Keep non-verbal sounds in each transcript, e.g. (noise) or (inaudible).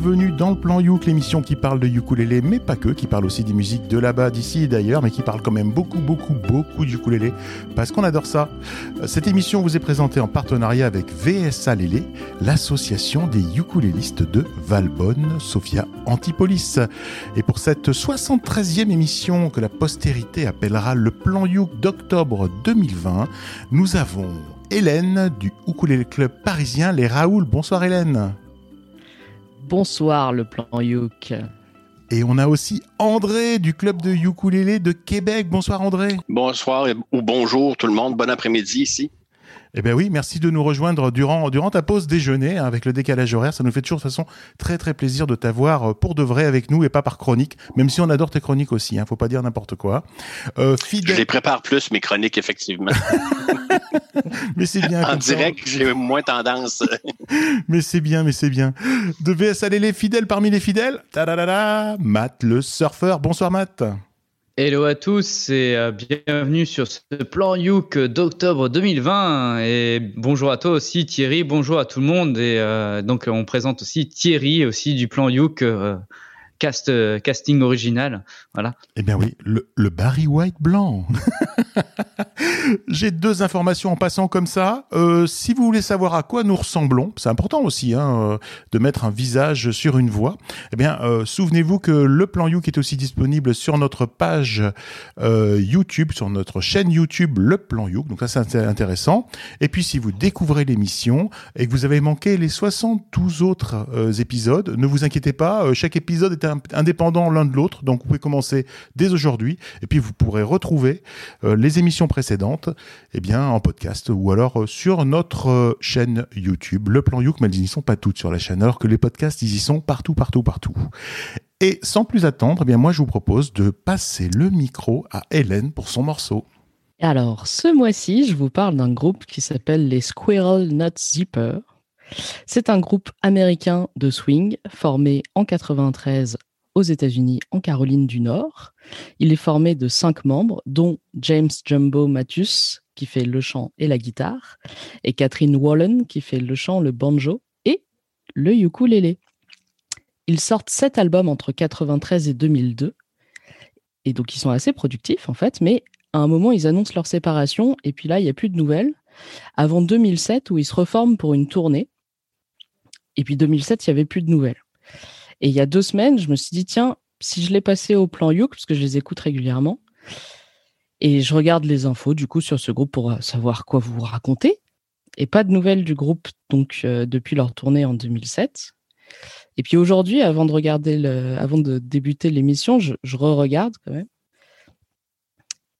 bienvenue dans le plan Youk, l'émission qui parle de ukulélé, mais pas que, qui parle aussi des musiques de là-bas, d'ici et d'ailleurs, mais qui parle quand même beaucoup, beaucoup, beaucoup de ukulélé, parce qu'on adore ça. Cette émission vous est présentée en partenariat avec VSA Lélé, l'association des ukulélistes de Valbonne, Sophia Antipolis. Et pour cette 73e émission que la postérité appellera le plan Youk d'octobre 2020, nous avons Hélène du Ukulélé Club parisien Les Raoul. Bonsoir Hélène. Bonsoir le plan Youk. Et on a aussi André du club de ukulélé de Québec. Bonsoir André. Bonsoir ou bonjour tout le monde. Bon après-midi ici. Eh bien oui, merci de nous rejoindre durant, durant ta pause déjeuner hein, avec le décalage horaire. Ça nous fait toujours de façon très très plaisir de t'avoir euh, pour de vrai avec nous et pas par chronique, même si on adore tes chroniques aussi, hein, faut pas dire n'importe quoi. Euh, Je les prépare plus, mes chroniques, effectivement. (laughs) mais c'est bien. en direct, j'ai moins tendance. (laughs) mais c'est bien, mais c'est bien. De VS les fidèles parmi les fidèles. Matt le surfeur. Bonsoir Matt. Hello à tous et euh, bienvenue sur ce plan Youk d'octobre 2020 et bonjour à toi aussi Thierry, bonjour à tout le monde. Et euh, donc on présente aussi Thierry aussi du plan Youk euh, cast, casting original. Voilà. Eh bien oui, le, Barry White blanc. J'ai deux informations en passant comme ça. Euh, si vous voulez savoir à quoi nous ressemblons, c'est important aussi hein, euh, de mettre un visage sur une voix. Eh bien, euh, souvenez-vous que le plan You est aussi disponible sur notre page YouTube, sur notre chaîne YouTube Le Plan You. Donc ça, c'est intéressant. Et puis, si vous découvrez l'émission et que vous avez manqué les 72 autres épisodes, ne vous inquiétez pas. chaque épisode est indépendant l'un de l'autre, donc vous pouvez commencer dès aujourd'hui. Et puis, vous pourrez retrouver les émissions précédentes eh bien, en podcast ou alors euh, sur notre euh, chaîne YouTube, Le Plan Youk, mais elles n'y sont pas toutes sur la chaîne, alors que les podcasts, ils y sont partout, partout, partout. Et sans plus attendre, eh bien, moi, je vous propose de passer le micro à Hélène pour son morceau. Alors, ce mois-ci, je vous parle d'un groupe qui s'appelle les Squirrel Nut Zipper. C'est un groupe américain de swing formé en 93 aux États-Unis, en Caroline du Nord. Il est formé de cinq membres, dont James Jumbo Matthews, qui fait le chant et la guitare, et Catherine Wallen, qui fait le chant, le banjo et le ukulélé. Ils sortent sept albums entre 93 et 2002, et donc ils sont assez productifs en fait, mais à un moment ils annoncent leur séparation, et puis là il n'y a plus de nouvelles, avant 2007 où ils se reforment pour une tournée, et puis 2007 il n'y avait plus de nouvelles. Et il y a deux semaines, je me suis dit, tiens, si je l'ai passé au plan Youk, parce que je les écoute régulièrement, et je regarde les infos du coup sur ce groupe pour euh, savoir quoi vous racontez. Et pas de nouvelles du groupe donc euh, depuis leur tournée en 2007. Et puis aujourd'hui, avant de regarder le, avant de débuter l'émission, je, je re-regarde quand même.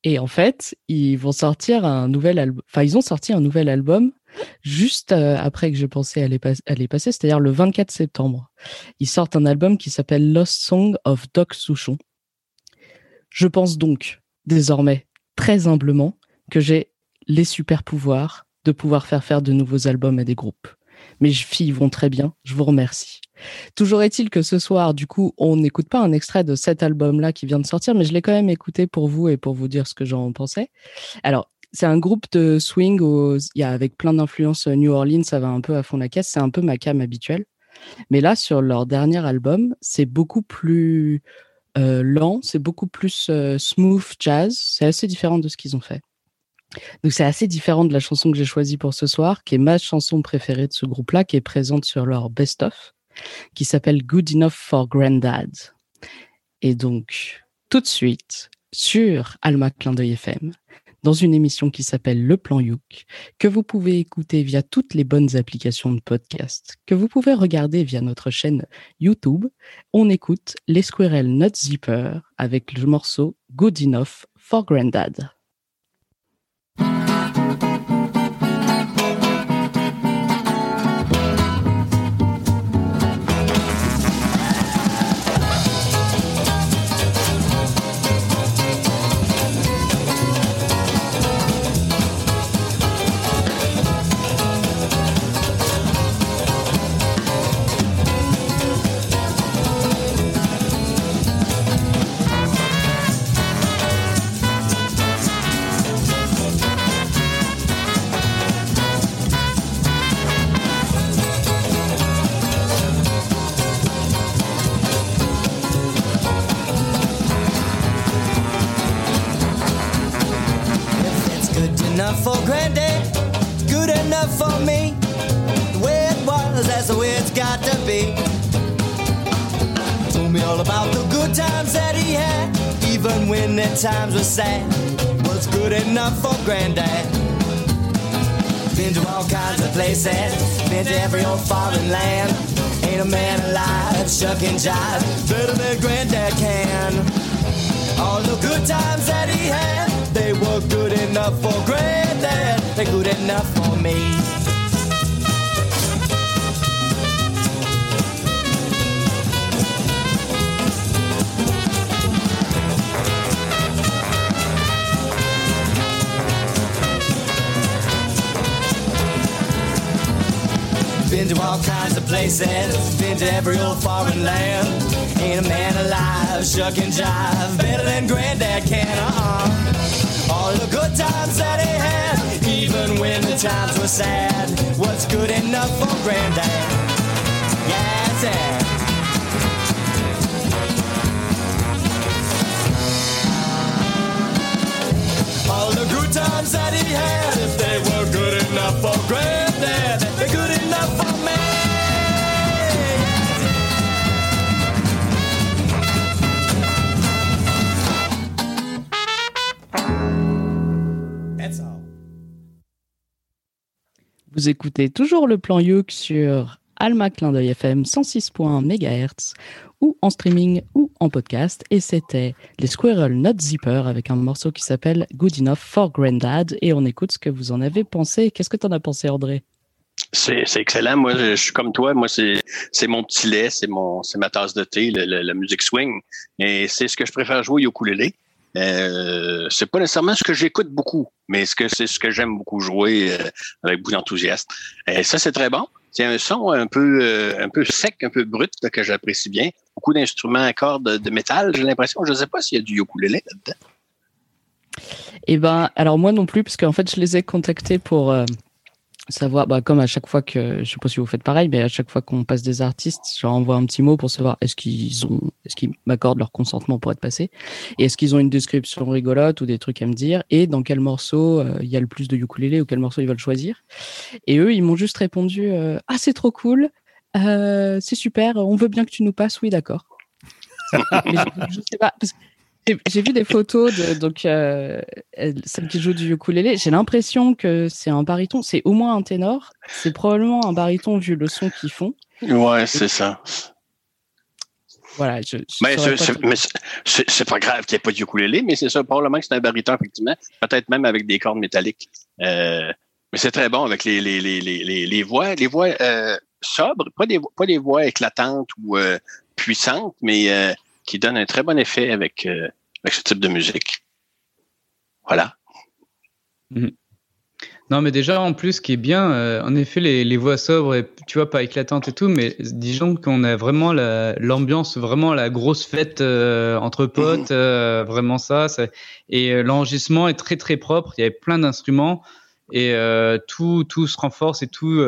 Et en fait, ils vont sortir un nouvel album. Enfin, ils ont sorti un nouvel album juste euh, après que j'ai pensé à les, passer, c'est-à-dire le 24 septembre. Ils sortent un album qui s'appelle Lost Song of Doc Souchon. Je pense donc, désormais, très humblement, que j'ai les super pouvoirs de pouvoir faire faire de nouveaux albums à des groupes. Mes filles vont très bien, je vous remercie. Toujours est-il que ce soir, du coup, on n'écoute pas un extrait de cet album-là qui vient de sortir, mais je l'ai quand même écouté pour vous et pour vous dire ce que j'en pensais. Alors, c'est un groupe de swing y a avec plein d'influences euh, New Orleans, ça va un peu à fond la caisse, c'est un peu ma cam habituelle. Mais là, sur leur dernier album, c'est beaucoup plus euh, lent, c'est beaucoup plus euh, smooth jazz, c'est assez différent de ce qu'ils ont fait. Donc c'est assez différent de la chanson que j'ai choisie pour ce soir, qui est ma chanson préférée de ce groupe-là, qui est présente sur leur best-of, qui s'appelle Good Enough for Granddad. Et donc, tout de suite, sur Alma Clin d'œil FM, dans une émission qui s'appelle Le Plan Youk, que vous pouvez écouter via toutes les bonnes applications de podcast, que vous pouvez regarder via notre chaîne YouTube. On écoute les Squirrel Nut Zipper avec le morceau Good Enough for Granddad. That's the way it's got to be. Told me all about the good times that he had, even when the times were sad. Was good enough for granddad. Been to all kinds of places, been to every old foreign land. Ain't a man alive, shuck and jive, better than granddad can. All the good times that he had, they were good enough for granddad, they're good enough for me. Been to all kinds of places, been to every old foreign land. Ain't a man alive, shuck and jive, better than granddad can, uh-uh. All the good times that he had, even when the times were sad, what's good enough for granddad? Yeah. All the good times that he had, if they were good enough for granddad, they're good enough for me. Vous écoutez toujours le plan Youk sur Alma Clin d'œil FM 106.1 MHz ou en streaming ou en podcast. Et c'était les Squirrel Not Zipper avec un morceau qui s'appelle Good Enough for Granddad. Et on écoute ce que vous en avez pensé. Qu'est-ce que t'en as pensé, André? C'est excellent. Moi, je, suis comme toi. Moi, c'est mon petit lait, c'est mon c'est ma tasse de thé, la musique swing. Et c'est ce que je préfère jouer au ukulélé. Euh, c'est pas nécessairement ce que j'écoute beaucoup, mais ce que c'est ce que j'aime beaucoup jouer euh, avec beaucoup d'enthousiasme. Et ça, c'est très bon. C'est un son un peu euh, un peu sec, un peu brut que j'apprécie bien. Beaucoup d'instruments à cordes de métal, j'ai l'impression. Je sais pas s'il y a du ukulélé là-dedans. Eh ben, alors moi non plus, parce qu'en fait, je les ai contactés pour euh, savoir, bah, comme à chaque fois que, je sais pas si vous faites pareil, mais à chaque fois qu'on passe des artistes, je leur envoie un petit mot pour savoir est-ce qu'ils ont, est-ce qu'ils m'accordent leur consentement pour être passé, et est-ce qu'ils ont une description rigolote ou des trucs à me dire, et dans quel morceau euh, il y a le plus de ukulélé ou quel morceau ils veulent choisir. Et eux, ils m'ont juste répondu euh, ah c'est trop cool, euh, c'est super, on veut bien que tu nous passes, oui d'accord. (laughs) Je, je sais pas parce que j'ai- vu des photos de donc euh, elle- celle qui joue du ukulélé. J'ai l'impression que c'est un baryton. C'est au moins un ténor. C'est probablement un baryton vu le son qu'ils font. Ouais, c'est ça. Voilà. Je, je Mais c'est- pas grave qu'il n'y ait pas de ukulélé, mais c'est ça, probablement que c'est un baryton, effectivement. Peut-être même avec des cordes métalliques. Euh, mais c'est très bon avec les, les, les, les, les, voix, les voix euh, sobres, pas des, pas des voix éclatantes ou euh, puissantes, mais qui donnent un très bon effet avec, avec ce type de musique. Voilà. Non, mais déjà, en plus, ce qui est bien, euh, en effet, les, les voix sobres, et, tu vois, pas éclatantes et tout, mais disons qu'on a vraiment la- l'ambiance, vraiment la grosse fête euh, entre potes, euh, vraiment ça. ça- et l'enregistrement est très, très propre. Il y avait plein d'instruments et tout, tout se renforce et tout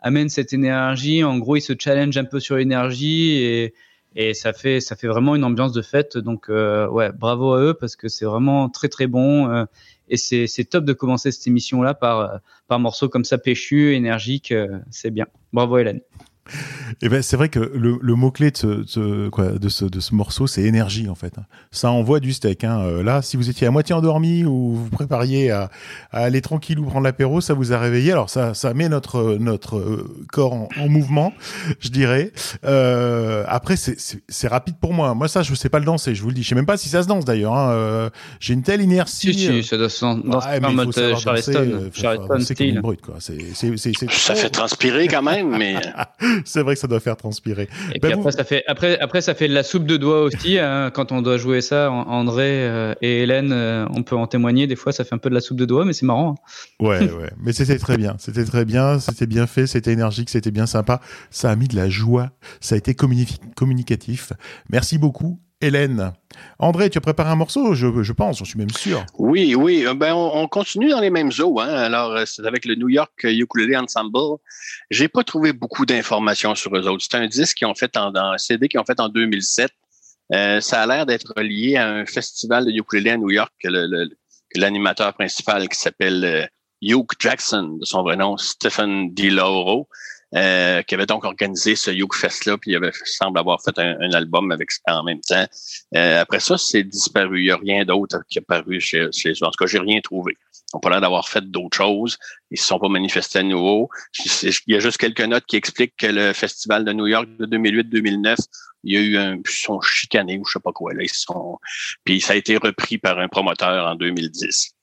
amène cette énergie. En gros, ils se challenge un peu sur l'énergie et, et ça fait, ça fait vraiment une ambiance de fête. Donc, euh, ouais, bravo à eux parce que c'est vraiment très, très bon. euh, et c'est c'est top de commencer cette émission-là par, euh, par morceau comme ça, péchu, énergique. euh, c'est bien. Bravo, Hélène. Et ben c'est vrai que le, le mot clé de ce, ce- quoi, de ce de ce morceau, c'est énergie en fait. Ça envoie du steak. Hein. Euh, Là, si vous étiez à moitié endormi ou vous prépariez à, à aller tranquille ou prendre l'apéro, ça vous a réveillé. Alors ça ça met notre notre euh, corps en, en mouvement, je dirais. Euh, après c'est c'est c'est rapide pour moi. Moi ça je sais pas le danser. Je vous le dis. Je sais même pas si ça se danse d'ailleurs. Hein. Euh, J'ai une telle inertie. Si, si, ça doit se dans ouais, mais en il faut mode savoir Charleston, danser, danser quoi. C'est c'est c'est c'est Ça fait transpirer quand même, mais (laughs) (laughs) c'est vrai que ça doit faire transpirer. Et Ben, puis vous- après, ça fait, après, après, ça fait de la soupe de doigts aussi. hein, quand on doit jouer ça, An- André euh, et Hélène, euh, on peut en témoigner. Des fois, ça fait un peu de la soupe de doigts, mais c'est marrant. hein. Ouais, (laughs) ouais. Mais c'était très bien. C'était très bien. C'était bien fait. C'était énergique. C'était bien sympa. Ça a mis de la joie. Ça a été communi- communicatif. Merci beaucoup, Hélène. André, tu as préparé un morceau, je, je pense. J'en suis même sûr. Oui, oui. euh, Ben, on, on continue dans les mêmes eaux. Hein. Alors, euh, c'est avec le New York Ukulele Ensemble. J'ai pas trouvé beaucoup d'informations sur eux autres. C'est un disque qu'ils ont fait en, un CD qu'ils ont fait en 2007. Euh, ça a l'air d'être lié à un festival de ukulélé à New York que l'animateur principal qui s'appelle euh, Jackson, de son vrai nom, Stephen DiLauro, euh, qui avait donc organisé ce Hugh Fest-là, puis il avait, semble avoir fait un, album avec en même temps. Euh, après ça, c'est disparu. Il n'y a rien d'autre qui est paru chez, chez eux. En tout cas, j'ai rien trouvé. On pas l'air d'avoir fait d'autres choses. Ils se sont pas manifestés à nouveau. Il y a juste quelques notes qui expliquent que le festival de New York de 2008-2009, il y a eu un, ils sont chicanés ou je sais pas quoi. Là, ils sont, puis ça a été repris par un promoteur en 2010.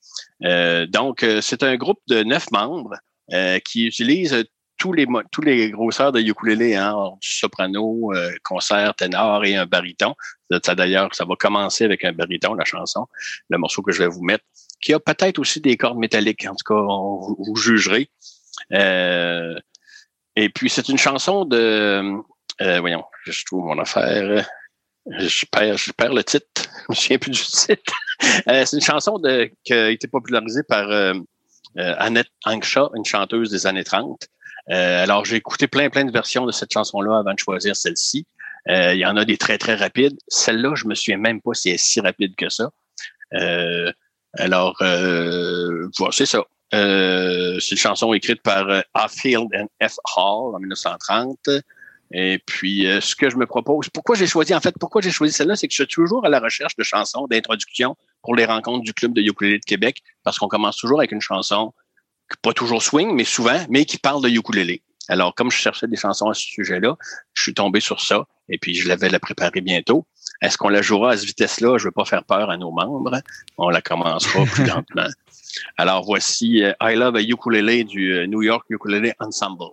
Euh, donc, euh, c'est un groupe de neuf membres euh, qui utilise tous les tous les grosseurs de ukulélé, hein, du soprano, euh, concert, ténor et un baryton. Ça d'ailleurs, ça va commencer avec un baryton, la chanson, le morceau que je vais vous mettre, qui a peut-être aussi des cordes métalliques. En tout cas, vous, jugerez. Euh, et puis c'est une chanson de, euh, voyons, je trouve mon affaire. Je perds, je perds le titre. (laughs) Je me souviens plus du titre. c'est une chanson qui a été popularisée par Annette Angsha, une chanteuse des années 30. Euh, alors, j'ai écouté plein, plein de versions de cette chanson-là avant de choisir celle-ci. Euh, il y en a des très, très rapides. Celle-là, je me souviens même pas si elle est si rapide que ça. Euh, alors, voilà, c'est ça. c'est une chanson écrite par Field and F. Hall en 1930. Et puis, ce que je me propose, pourquoi j'ai choisi, en fait, pourquoi j'ai choisi celle-là, c'est que je suis toujours à la recherche de chansons d'introduction pour les rencontres du Club de ukulélé de Québec, parce qu'on commence toujours avec une chanson pas toujours swing, mais souvent, mais qui parle de ukulélé. Alors, comme je cherchais des chansons à ce sujet-là, je suis tombé sur ça et puis je l'avais la préparée bientôt. Est-ce qu'on la jouera à cette vitesse-là? Je veux pas faire peur à nos membres. On la commencera (laughs) plus lentement. Alors, voici euh, I Love a Ukulele du euh, New York Ukulele Ensemble.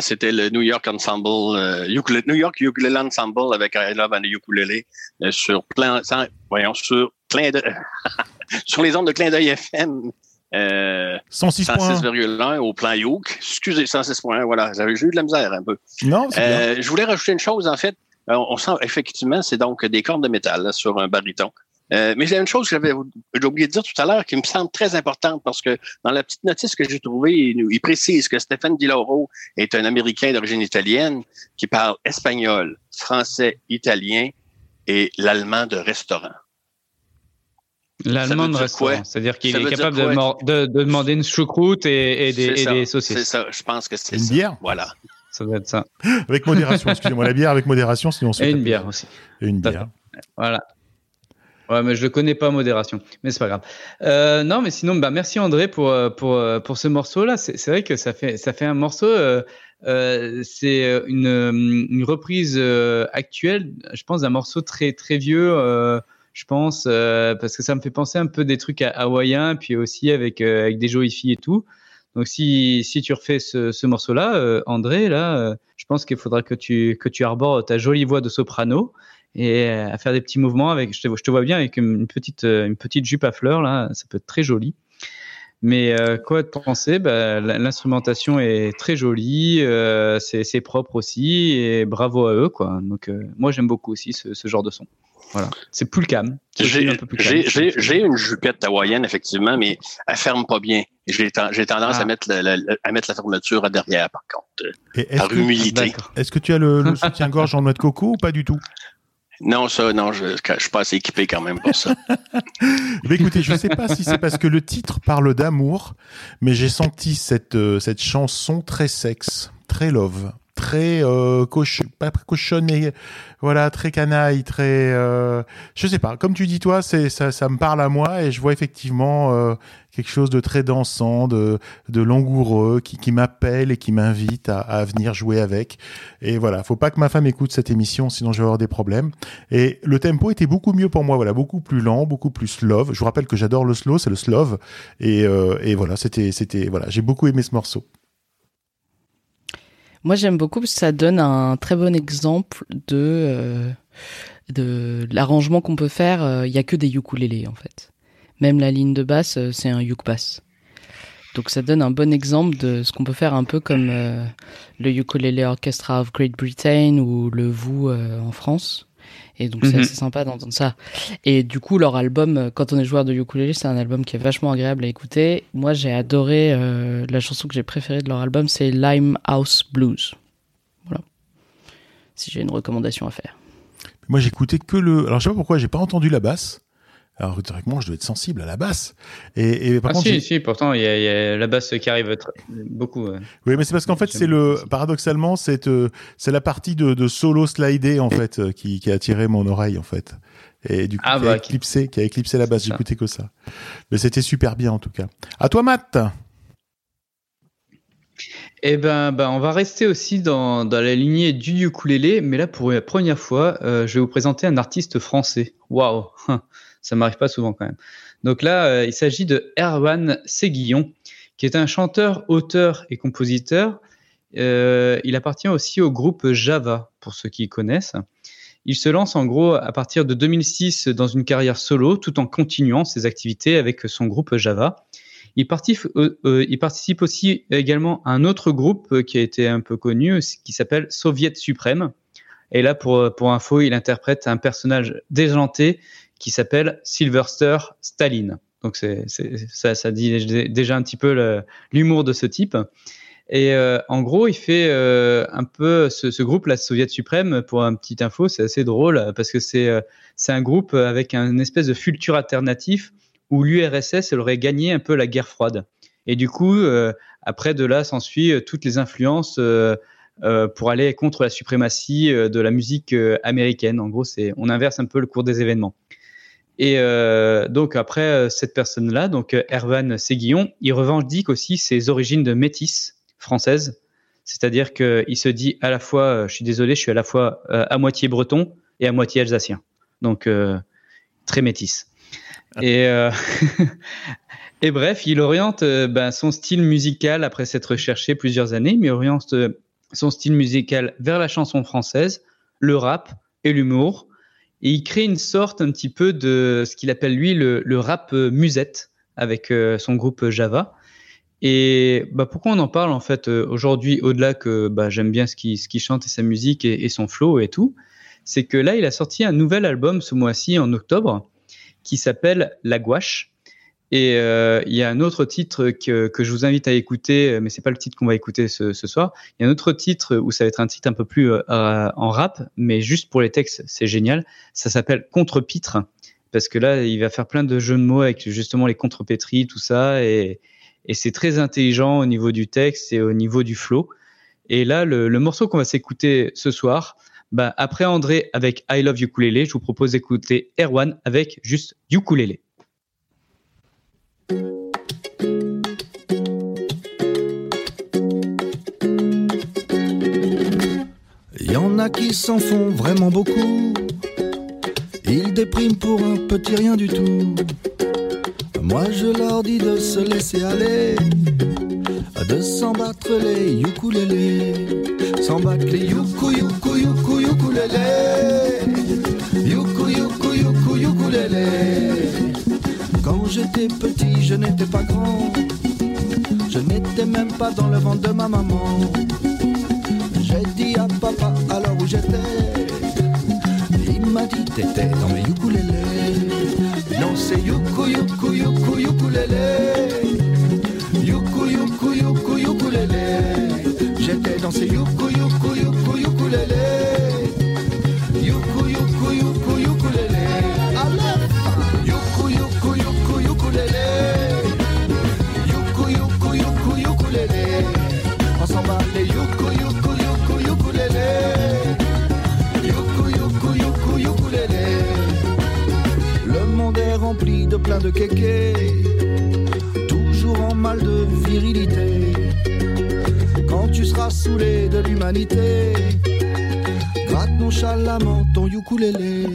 C'était le New York Ensemble, euh, New York Ukulele Ensemble avec I Love and the Ukulele euh, sur plein, voyons, sur plein de, (laughs) sur les ondes de clin d'œil FM. Euh, 106.1 au plan Youk. Excusez, 106.1, voilà. J'avais eu de la misère un peu. Non, euh, Je voulais rajouter une chose, en fait. On, sent effectivement, c'est donc des cordes de métal sur un baryton. Euh, mais j'ai une chose que j'avais j'ai oublié de dire tout à l'heure qui me semble très importante parce que dans la petite notice que j'ai trouvée, il, il, précise que Stéphane Di Lauro est un Américain d'origine italienne qui parle espagnol, français, italien et l'allemand de restaurant. L'allemand de restaurant, c'est-à-dire qu'il est capable de, de, de, demander une choucroute et, et des, et des saucisses. C'est ça, je pense que c'est Une ça. bière Voilà. Ça doit être ça. (laughs) Avec modération, excusez-moi, la bière avec modération, sinon on se Et une bière aussi. Et une bière. Voilà. Ouais, mais je le connais pas modération, mais c'est pas grave. Euh, non, mais sinon, bah merci André pour euh, pour euh, pour ce morceau-là. C'est c'est vrai que ça fait ça fait un morceau. Euh, euh, c'est une une reprise euh, actuelle, je pense, d'un morceau très très vieux. Euh, je pense euh, parce que ça me fait penser un peu des trucs ha- hawaïens, puis aussi avec euh, avec des jolies filles et tout. Donc si si tu refais ce, ce morceau-là, euh, André, là, euh, je pense qu'il faudra que tu que tu arbores ta jolie voix de soprano et à faire des petits mouvements avec. Je te, je te vois bien avec une petite euh, une petite jupe à fleurs là, ça peut être très joli. Mais euh, quoi de penser? Bah, L'instrumentation est très jolie, euh, c'est c'est propre aussi et bravo à eux quoi. Donc euh, moi j'aime beaucoup aussi ce, ce genre de son. Voilà, c'est plus le calme. J'ai un peu plus calme. j'ai- j'ai- j'ai une jupette hawaïenne, effectivement, mais elle ferme pas bien. J'ai ten- j'ai tendance Ah. à, mettre la, la- à mettre la fermeture à derrière, par contre, Et est-ce par que, humilité. D'accord. est-ce que tu as le, le (laughs) soutien-gorge en noix de coco ou pas du tout? Non, ça, non, je je suis pas assez équipé quand même pour ça. (laughs) Bien, écoutez, je ne sais pas si c'est parce que le titre parle d'amour, mais j'ai senti cette, euh, cette chanson très sexe, très love, très euh, coch pas mais voilà, très canaille, très, euh, je sais pas. Comme tu dis toi, c'est ça, ça me parle à moi et je vois effectivement euh, quelque chose de très dansant, de, de langoureux, qui, qui m'appelle et qui m'invite à, à venir jouer avec. Et voilà, faut pas que ma femme écoute cette émission, sinon je vais avoir des problèmes. Et le tempo était beaucoup mieux pour moi, voilà, beaucoup plus lent, beaucoup plus slow. Je vous rappelle que j'adore le slow, c'est le slow. Et, euh, et voilà, c'était, c'était, voilà, j'ai beaucoup aimé ce morceau. Moi, j'aime beaucoup parce que ça donne un très bon exemple de, euh, de l'arrangement qu'on peut faire. Euh, Il y a que des ukulélés, en fait. Même la ligne de basse, euh, c'est un uk bass. Donc ça donne un bon exemple de ce qu'on peut faire un peu comme euh, le Ukulele Orchestra of Great Britain ou le euh, en France. Et donc c'est Mhm. assez sympa d'entendre ça. Et du coup, leur album, euh, quand on est joueur de ukulélé, c'est un album qui est vachement agréable à écouter. Moi, j'ai adoré euh, la chanson que j'ai préférée de leur album, c'est Limehouse Blues. Voilà. Si j'ai une recommandation à faire. Moi, j'écoutais que le. Alors, je sais pas pourquoi, j'ai pas entendu la basse. Alors, directement, je dois être sensible à la basse. Et, et par Ah contre, si, si, pourtant il y, a- il y a la basse qui arrive très- beaucoup. oui, mais c'est parce qu'en fait, c'est le. Paradoxalement, c'est euh, c'est la partie de, de solo slidé en fait euh, qui, qui a attiré mon oreille en fait. Et du coup, Ah qui, bah, a qui- éclipsé, qui a éclipsé la basse. J'écoutais que ça. Mais c'était super bien en tout cas. À toi, Matt. Eh ben, ben, on va rester aussi dans, dans la lignée du ukulélé, mais là pour la première fois, euh, je vais vous présenter un artiste français. Waouh, ça m'arrive pas souvent quand même. Donc là, euh, il s'agit de Erwan Séguillon, qui est un chanteur, auteur et compositeur. Euh, il appartient aussi au groupe Java, pour ceux qui connaissent. Il se lance en gros à partir de 2006 dans une carrière solo, tout en continuant ses activités avec son groupe Java. Il participe, euh, il participe aussi également à un autre groupe qui a été un peu connu, qui s'appelle Soviet Suprême. Et là, pour info, il interprète un personnage déjanté qui s'appelle Sylvester Staline. Donc c'est, ça, ça dit déjà un petit peu l'humour de ce type. Et euh, en gros, il fait euh, un peu ce, ce groupe, la Soviet Suprême, pour un petit info, c'est assez drôle parce que c'est euh, c'est un groupe avec un espèce de futur alternatif où l'URSS aurait gagné un peu la guerre froide. Et du coup, euh, après de là s'ensuit euh, toutes les influences euh, pour aller contre la suprématie de la musique américaine. En gros, c'est on inverse un peu le cours des événements. Et euh, donc après euh, cette personne-là, donc euh, Erwan Séguillon, il revendique aussi ses origines de métis française, c'est-à-dire qu'il se dit à la fois, euh, je suis désolé, je suis à la fois euh, à moitié breton et à moitié alsacien, donc euh, très métis. Et, euh, (laughs) et bref, il oriente ben, son style musical après s'être recherché plusieurs années, mais oriente son style musical vers la chanson française, le rap et l'humour. Et il crée une sorte un petit peu de ce qu'il appelle lui le, rap euh, musette avec euh, son groupe Java. Et bah, pourquoi on en parle en fait euh, aujourd'hui, au-delà que bah, j'aime bien ce qu'il ce qu'il chante et sa musique et, et son flow et tout, c'est que là, il a sorti un nouvel album ce mois-ci en octobre qui s'appelle La Gouache. Et euh, il y a un autre titre que, que je vous invite à écouter, mais c'est pas le titre qu'on va écouter ce, ce, soir. Il y a un autre titre où ça va être un titre un peu plus euh, en rap, mais juste pour les textes, c'est génial. Ça s'appelle Contre-Pitre, parce que là, il va faire plein de jeux de mots avec justement les contrepétries, tout ça, et, et c'est très intelligent au niveau du texte et au niveau du flow. Et là, le, le morceau qu'on va s'écouter ce soir, bah, après André avec I Love Ukulele, je vous propose d'écouter Erwan avec juste Ukulele. Il y en a qui s'en font vraiment beaucoup. Ils dépriment pour un petit rien du tout. Moi je leur dis de se laisser aller, de s'en battre les ukulélés, s'en battre les yuku yuku yuku ukulélés. Quand j'étais petit, je n'étais pas grand, je n'étais même pas dans le ventre de ma maman. J'ai dit à papa alors où j'étais, il m'a dit t'étais dans mes ukulélés. Non c'est yuku yuku yuku ukulélé, yuku yuku yuku. J'étais dans ces yuku yuku yuku ukulélé, l'humanité, gratte nonchalamment ton ukulélé.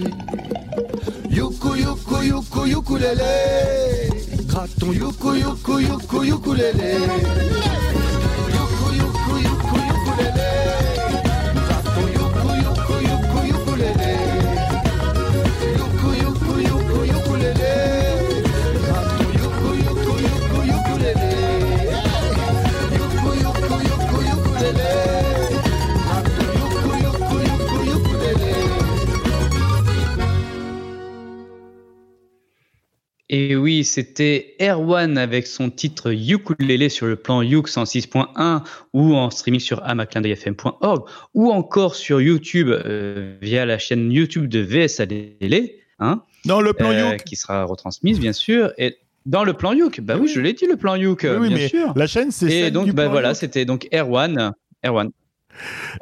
Yuku yuku yuku ukulélé, gratte ton yuku yuku yuku ukulélé. Oui, c'était Erwan avec son titre Ukulele sur le plan Yuk 106.1 ou en streaming sur amaclindfm.org ou encore sur YouTube euh, via la chaîne YouTube de VSADL, hein, Dans le plan euh, Youk. qui sera retransmise bien sûr. Et dans le plan Yuk, bah oui, je l'ai dit le plan Oui, oui, bien mais sûr. la chaîne, c'est Et donc bah voilà, Youk. c'était donc Erwan, Erwan.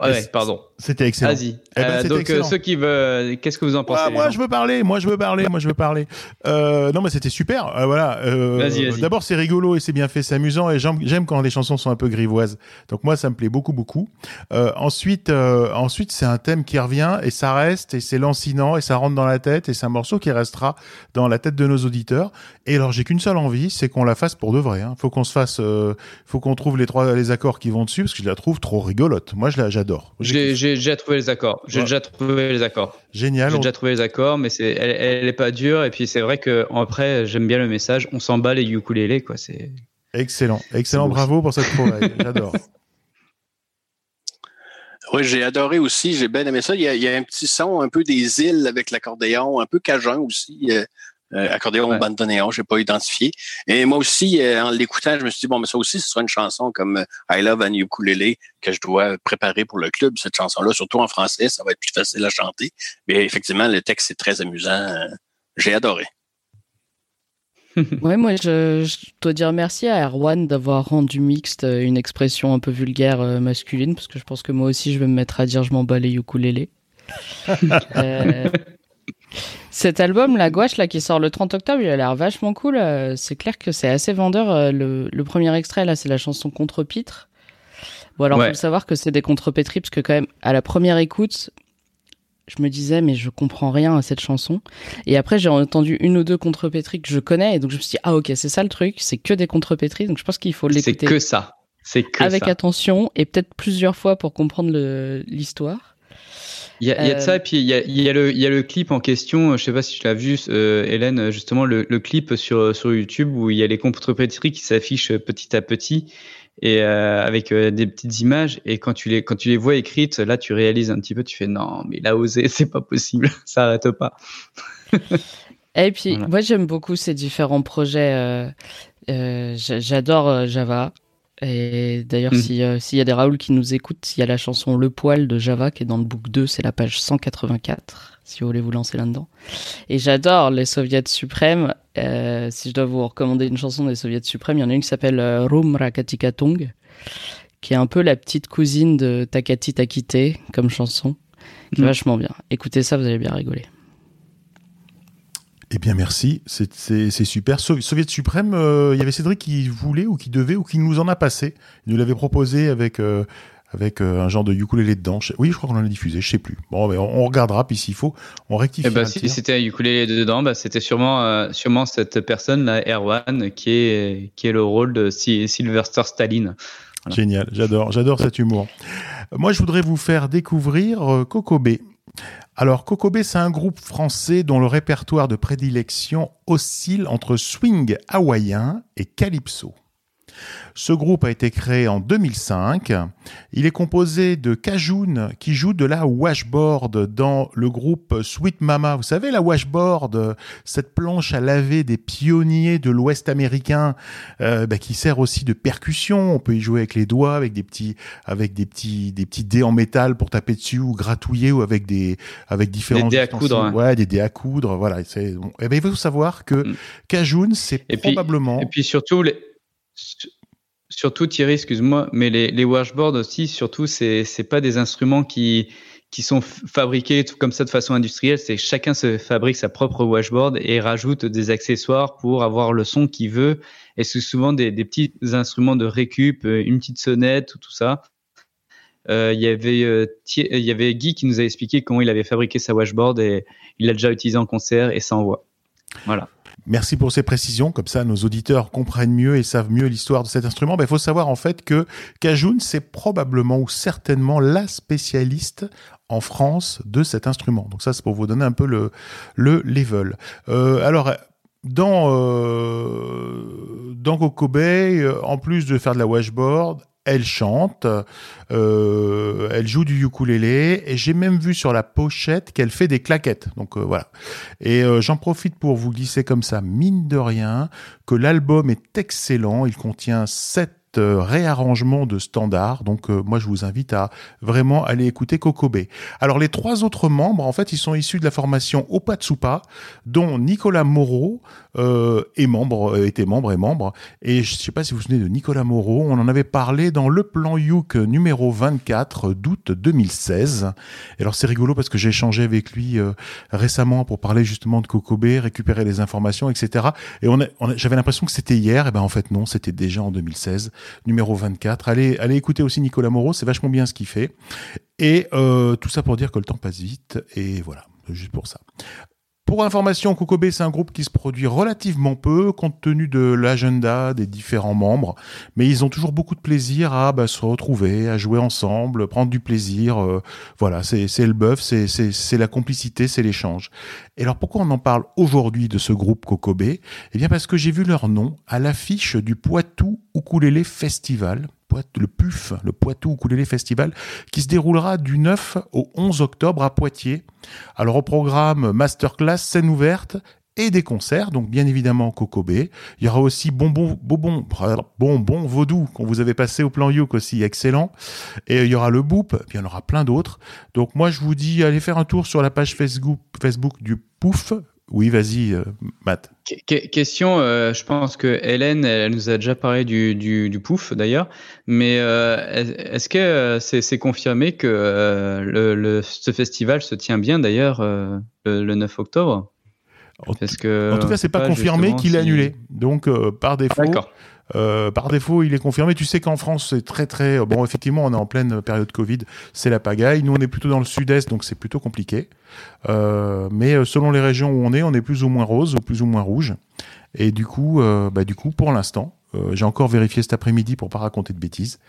Ouais, pardon. C'était excellent. Vas-y. Eh ben, Euh, donc euh, excellent. ceux qui veulent, qu'est-ce que vous en pensez Ah, les moi, je veux parler. Moi, je veux parler. Moi, je veux parler. Euh, non, mais c'était super. Euh, voilà. Euh, Vas-y, vas-y. D'abord, c'est rigolo et c'est bien fait, c'est amusant et j'aime j'aime quand les chansons sont un peu grivoises. Donc moi, ça me plaît beaucoup, beaucoup. Euh, ensuite, euh, ensuite, c'est un thème qui revient et ça reste et c'est lancinant et ça rentre dans la tête et c'est un morceau qui restera dans la tête de nos auditeurs. Et alors, j'ai qu'une seule envie, c'est qu'on la fasse pour de vrai. Hein. Faut qu'on se fasse, euh, faut qu'on trouve les trois les accords qui vont dessus parce que je la trouve trop rigolote. Moi, j'adore. J'ai j'ai déjà trouvé les accords. J'ai Ouais. déjà trouvé les accords. Génial. J'ai On- déjà trouvé les accords, mais c'est, elle, elle est pas dure. Et puis c'est vrai que après, j'aime bien le message. On s'en bat les ukulélés, quoi. C'est. Excellent, excellent. Bravo pour cette trouvaille. J'adore. (laughs) Oui, j'ai adoré aussi, j'ai bien aimé ça. Il y, a, il y a un petit son un peu des îles avec l'accordéon, un peu cajun aussi. Euh, accordéon Ouais. bandoneon, j'ai pas identifié. Et moi aussi, euh, en l'écoutant, je me suis dit, bon, mais ça aussi, ce sera une chanson comme euh, I Love an Ukulele que je dois préparer pour le club, cette chanson-là, surtout en français, ça va être plus facile à chanter. Mais effectivement, le texte est très amusant. J'ai adoré. (laughs) Ouais, moi, je, je dois dire merci à Erwan d'avoir rendu mixte une expression un peu vulgaire euh, masculine, parce que je pense que moi aussi, je vais me mettre à dire je m'en bats les ukulélés. (laughs) Euh, cet album, La Gouache, là, qui sort le 30 octobre, il a l'air vachement cool. euh, c'est clair que c'est assez vendeur. euh, le, le premier extrait, là, c'est la chanson Contre-Pitre. Bon, alors, Ouais. faut savoir que c'est des contrepétries, parce que quand même, à la première écoute, je me disais, mais je comprends rien à cette chanson. Et après, j'ai entendu une ou deux contrepétries que je connais, et donc je me suis dit, ah ok, c'est ça le truc, c'est que des contrepétries, donc je pense qu'il faut C'est l'écouter que ça. C'est que avec ça. attention et peut-être plusieurs fois pour comprendre l'histoire. Il y a, il y a de Euh, ça, et puis il y a, il y a le, il y a le clip en question. Je sais pas si tu l'as vu, euh, Hélène, justement le, le clip sur sur YouTube où il y a les contrepétries qui s'affichent petit à petit et euh, avec euh, des petites images. Et quand tu les quand tu les vois écrites, là tu réalises un petit peu, tu fais non, mais a osé, (laughs) c'est pas possible, (laughs) ça arrête pas. (laughs) Et puis, Voilà. moi, j'aime beaucoup ces différents projets. euh, j'a- J'adore Java. Et d'ailleurs, si, euh, s'il y a des Raoul qui nous écoutent, il y a la chanson Le Poil de Java qui est dans le book 2, c'est la page 184, si vous voulez vous lancer là-dedans. Et j'adore les soviets suprêmes. Euh, si je dois vous recommander une chanson des soviets suprêmes, il y en a une qui s'appelle euh, Rum Rakatikatong, qui est un peu la petite cousine de Takati Takite comme chanson, qui est Mhm. vachement bien. Écoutez ça, vous allez bien rigoler. Eh bien, merci. C'est- super. So- Soviet suprême, euh, il y avait Cédric qui voulait ou qui devait ou qui nous en a passé. Il nous l'avait proposé avec euh, avec euh, un genre de ukulélé dedans. Oui, je crois qu'on en a diffusé. Je sais plus. Bon, mais on, on regardera. Puis s'il faut, on rectifie. Eh ben, si c'était un ukulélé dedans, bah, c'était sûrement, euh, sûrement cette personne, là, Erwan, qui est, qui est le rôle de Sy- Sylvester Staline. Voilà. Génial. J'adore. J'adore cet humour. Moi, je voudrais vous faire découvrir euh, Kokobé. Alors, Kokobé, c'est un groupe français dont le répertoire de prédilection oscille entre swing hawaïen et calypso. Ce groupe a été créé en 2005. Il est composé de Kajoun qui joue de la washboard dans le groupe Sweet Mama. Vous savez, la washboard, cette planche à laver des pionniers de l'Ouest américain euh, bah, qui sert aussi de percussion. On peut y jouer avec les doigts, avec des petits, avec des petits, des petits dés en métal pour taper dessus ou gratouiller ou avec des, avec différents Des dés à coudre, Ouais, des dés à coudre. Voilà. Bon. Eh ben, il faut savoir que Mm. Kajoun, c'est Et puis- probablement. Et puis surtout, les... su- surtout Thierry, excuse-moi, mais les, washboards aussi, surtout, c'est c'est pas des instruments qui sont fabriqués comme ça de façon industrielle. C'est chacun se fabrique sa propre washboard et rajoute des accessoires pour avoir le son qu'il veut. Et c'est souvent des, petits instruments de récup, euh, une petite sonnette, tout ça. Euh, Il y avait euh, il y avait Guy qui nous a expliqué comment il avait fabriqué sa washboard et il l'a déjà utilisé en concert et ça envoie. Voilà. Merci pour ces précisions, comme ça nos auditeurs comprennent mieux et savent mieux l'histoire de cet instrument. Ben, Il faut savoir en fait que Kajoun, c'est probablement ou certainement la spécialiste en France de cet instrument. Donc ça, c'est pour vous donner un peu le, le level. Euh, alors, dans, euh, dans euh, en plus de faire de la washboard, elle chante, euh, elle joue du ukulélé, et j'ai même vu sur la pochette qu'elle fait des claquettes. Donc euh, voilà. Et euh, j'en profite pour vous glisser comme ça, mine de rien, que l'album est excellent. Il contient sept euh, réarrangements de standards. Donc euh, moi je vous invite à vraiment aller écouter Kokobé. Alors les trois autres membres, en fait, ils sont issus de la formation Opatsupa, dont Nicolas Moreau euh, est membre, était membre et membre. Et je sais pas si vous vous souvenez de Nicolas Moreau, on en avait parlé dans le plan Youk numéro 24 d'août 2016. Et alors c'est rigolo parce que j'ai échangé avec lui récemment pour parler justement de Kokobé, récupérer les informations, etc. Et j'avais l'impression que c'était hier, et ben en fait non, c'était déjà en 2016, numéro 24. Allez, allez écouter aussi Nicolas Moreau, c'est vachement bien ce qu'il fait. Et euh, tout ça pour dire que le temps passe vite, et voilà, juste pour ça. Pour information, Kokobé, c'est un groupe qui se produit relativement peu compte tenu de l'agenda des différents membres, mais ils ont toujours beaucoup de plaisir à bah, se retrouver, à jouer ensemble, prendre du plaisir. euh, voilà, c'est le bœuf, c'est la complicité, c'est l'échange. Et alors pourquoi on en parle aujourd'hui de ce groupe Kokobé Eh bien parce que j'ai vu leur nom à l'affiche du Poitou Ukulélé Festival, le PUF, le Poitou Ukulélé Festival, qui se déroulera du 9 au 11 octobre à Poitiers. Alors au programme masterclass, scène ouverte et des concerts, donc bien évidemment Kokobé. Il y aura aussi Bonbon, Bonbon, Bonbon Vaudou qu'on vous avait passé au plan Youk aussi, excellent. Et il y aura le Boop, puis il y en aura plein d'autres. Donc moi je vous dis, allez faire un tour sur la page Facebook, Facebook du Pouf. Oui, vas-y, euh, Matt. Que- que- Question, euh, je pense que Hélène, elle nous a déjà parlé du, du, du pouf d'ailleurs, mais euh, est-ce que c'est confirmé que euh, le, le- ce festival se tient bien d'ailleurs le, le 9 octobre? Parce que en tout cas, c'est pas confirmé justement qu'il est annulé. Donc par défaut, D'accord. Euh, par défaut, il est confirmé. Tu sais qu'en France, c'est très très bon. Effectivement, on est en pleine période Covid, c'est la pagaille. Nous, on est plutôt dans le sud-est, donc c'est plutôt compliqué. Euh, mais euh, selon les régions où on est, on est plus ou moins rose ou plus ou moins rouge. Et du coup, euh, bah, du coup, pour l'instant, Euh, J'ai encore vérifié cet après-midi pour pas raconter de bêtises.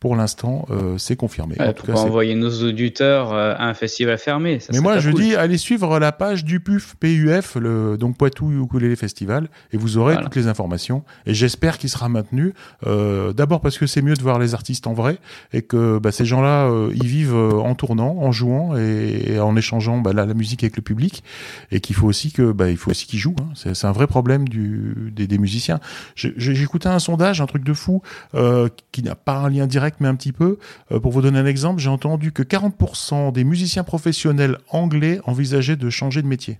Pour l'instant, euh, c'est confirmé. Ouais, en tout cas, envoyer nos auditeurs euh, à un festival fermé. ça Mais moi, je cool. dis, allez suivre la page du PUF, PUF, le, donc Poitou Ukulele Festival, et vous aurez Voilà. toutes les informations. Et j'espère qu'il sera maintenu. D'abord parce que c'est mieux de voir les artistes en vrai, et que bah, ces gens-là, ils vivent en tournant, en jouant et, et en échangeant bah, la, la musique avec le public, et qu'il faut aussi que, bah, il faut aussi qu'ils jouent. hein. C'est un vrai problème du, des, des musiciens. J'ai un sondage, un truc de fou, euh, qui n'a pas un lien direct, mais un petit peu. Euh, pour vous donner un exemple, j'ai entendu que 40% des musiciens professionnels anglais envisageaient de changer de métier.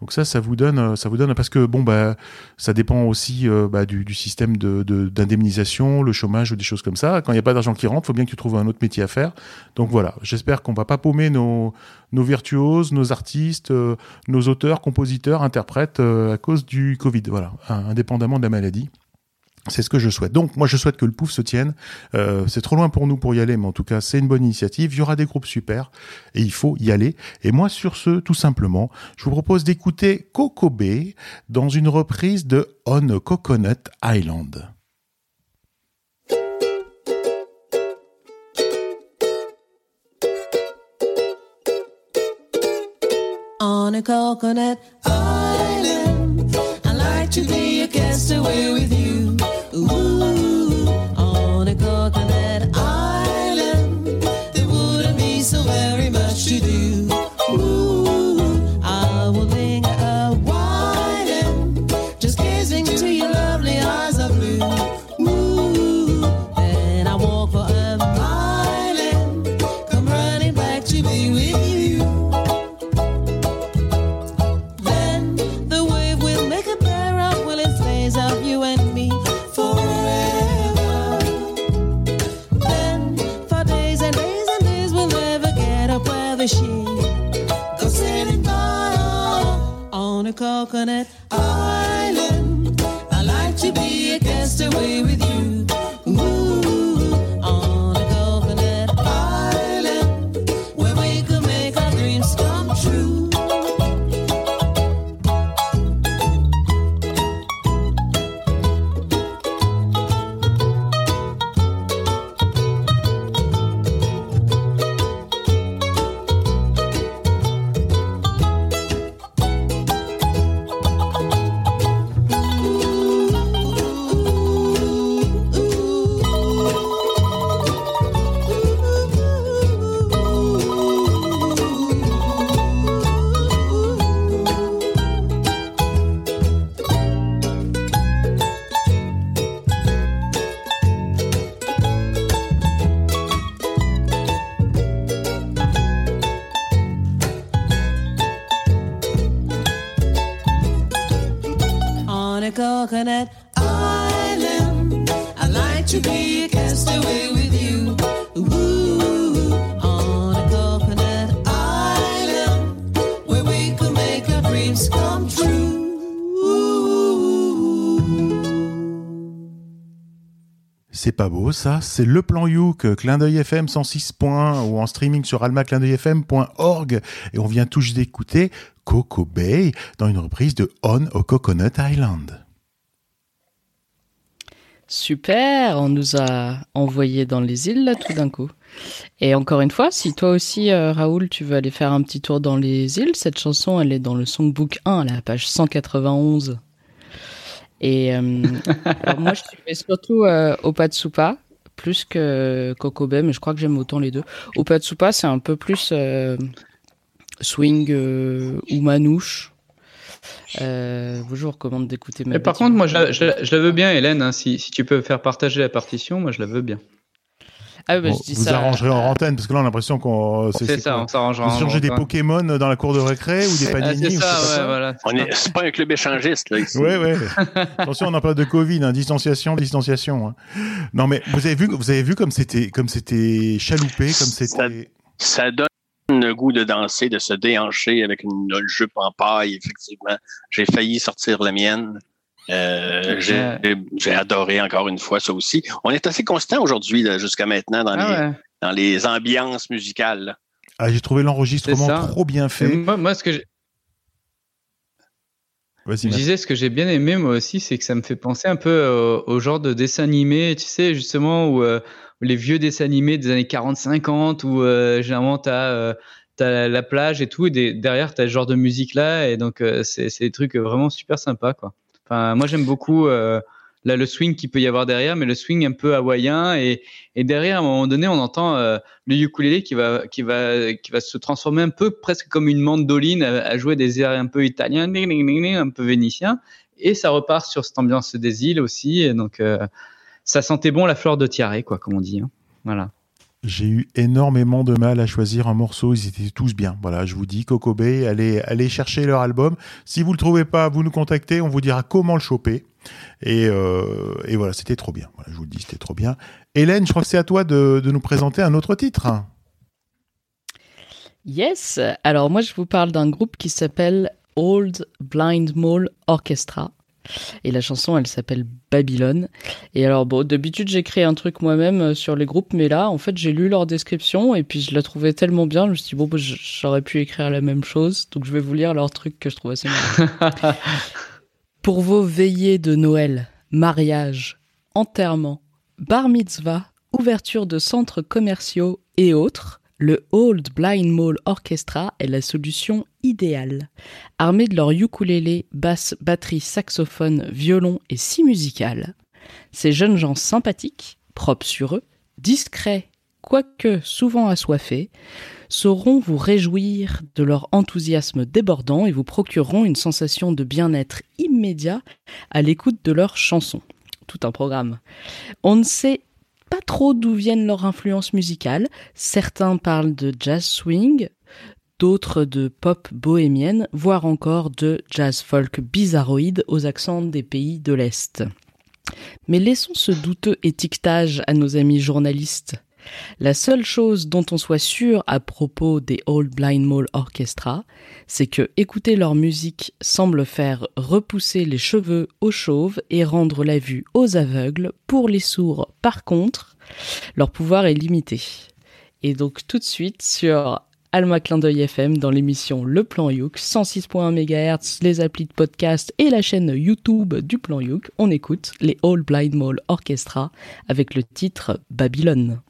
Donc ça, ça vous donne, euh, ça vous donne parce que bon bah, ça dépend aussi bah, du, système de de- d'indemnisation, le chômage ou des choses comme ça. Quand il n'y a pas d'argent qui rentre, faut bien que tu trouves un autre métier à faire. Donc voilà, j'espère qu'on va pas paumer nos nos virtuoses, nos artistes, nos auteurs, compositeurs, interprètes à cause du Covid. Voilà, indépendamment de la maladie. C'est ce que je souhaite. Donc, moi, je souhaite que le pouf se tienne. Euh, c'est trop loin pour nous pour y aller, mais en tout cas, c'est une bonne initiative. Il y aura des groupes super et il faut y aller. Et moi, sur ce, tout simplement, je vous propose d'écouter Coco Bay dans une reprise de On a Coconut Island. on a coconut island. Ooh, a coconut Pas beau ça, c'est le plan Youk, clin d'œil FM 106 points ou en streaming sur almaclindeuilfm.org et on vient juste d'écouter Coco Bay dans une reprise de On a Coconut Island. Super, on nous a envoyé dans les îles là tout d'un coup. Et encore une fois, si toi aussi, euh, Raoul, tu veux aller faire un petit tour dans les îles, cette chanson, elle est dans le songbook 1, à la page 191. Et euh, (laughs) alors moi, je suivais surtout euh, Opatsupa, plus que Kokobé, mais je crois que j'aime autant les deux. Opatsupa, c'est un peu plus euh, swing euh, ou manouche. Euh, je vous recommande d'écouter par contre, moi, je la, je la- je la veux bien, Hélène. hein, si, si tu peux faire partager la partition, moi, je la veux bien. Ah, bah, Bon, je dis vous ça. arrangerez en antenne parce que là on a l'impression qu'on On fait ça, on s'arrangera. Vous en changez des. Pokémon dans la cour de récré ou des Ah, panini c'est je sais ça, ouais, quoi. voilà. On est, c'est pas un club échangiste, là, ici. Ouais, ouais. Attention, on n'a pas de Covid, hein. distanciation, distanciation. hein. Non, mais vous avez vu, vous avez vu comme c'était, comme c'était chaloupé, comme c'était. Ça donne le goût de danser, de se déhancher avec une, une jupe en paille, effectivement. J'ai failli sortir la mienne. Euh, j'ai, adoré encore une fois ça aussi. On est assez constant aujourd'hui, jusqu'à maintenant, dans, les, Ah ouais. dans les ambiances musicales. là. Ah, j'ai trouvé l'enregistrement trop bien fait. Moi, moi, ce que Je Matt. disais, ce que j'ai bien aimé moi aussi, c'est que ça me fait penser un peu au, au genre de dessin animé, tu sais, justement, où, euh, les vieux dessins animés des années 40-50, où euh, généralement tu as, la, la plage et tout, et des- derrière tu as ce genre de musique là, et donc euh, c'est c'est des trucs vraiment super sympas, quoi. Enfin, moi j'aime beaucoup euh, là, le swing qu'il peut y avoir derrière, mais le swing un peu hawaïen, et, et derrière, à un moment donné, on entend euh, le ukulélé qui va, qui, va, qui va se transformer un peu presque comme une mandoline à, jouer des airs un peu italiens, un peu vénitiens et ça repart sur cette ambiance des îles aussi. Et donc, euh, ça sentait bon la fleur de tiare, quoi, comme on dit. hein. Voilà. J'ai eu énormément de mal à choisir un morceau. Ils étaient tous bien. Voilà, je vous dis, Coco Bay, allez, allez chercher leur album. Si vous le trouvez pas, vous nous contactez. On vous dira comment le choper. Et, euh, voilà, c'était trop bien. Je vous le dis, c'était trop bien. Hélène, je crois que c'est à toi de, de nous présenter un autre titre. Yes. Alors moi, je vous parle d'un groupe qui s'appelle Old Blind Mole Orchestra. Et la chanson, elle s'appelle Babylone. Et alors, bon, d'habitude, créé un truc moi-même euh, sur les groupes, mais là, en fait, j'ai lu leur description et puis je la trouvais tellement bien, je me suis dit, bon, bah, j'aurais pu écrire la même chose, donc je vais vous lire leur truc que je trouve assez marrant. (laughs) Pour vos veillées de Noël, mariage, enterrement, bar mitzvah, ouverture de centres commerciaux et autres, le Old Blind Mole Orchestra est la solution idéale. Armés de leur ukulélé, basse, batterie, saxophone, violon et scie musicale, ces jeunes gens sympathiques, propres sur eux, discrets, quoique souvent assoiffés, sauront vous réjouir de leur enthousiasme débordant et vous procureront une sensation de bien-être immédiat à l'écoute de leurs chansons. Tout un programme. On ne sait pas trop d'où viennent leurs influences musicales. Certains parlent de jazz swing, d'autres de pop bohémienne, voire encore de jazz folk bizarroïde aux accents des pays de l'Est. Mais laissons ce douteux étiquetage à nos amis journalistes. La seule chose dont on soit sûr à propos des Old Blind Mole Orchestra, c'est que écouter leur musique semble faire repousser les cheveux aux chauves et rendre la vue aux aveugles. Pour les sourds, par contre, leur pouvoir est limité. Et donc tout de suite sur Alma Clin FM dans l'émission Le Plan Youk, 106.1 MHz, les applis de podcast et la chaîne YouTube du Plan Youk, on écoute les All Blind Mole Orchestra avec le titre Babylone.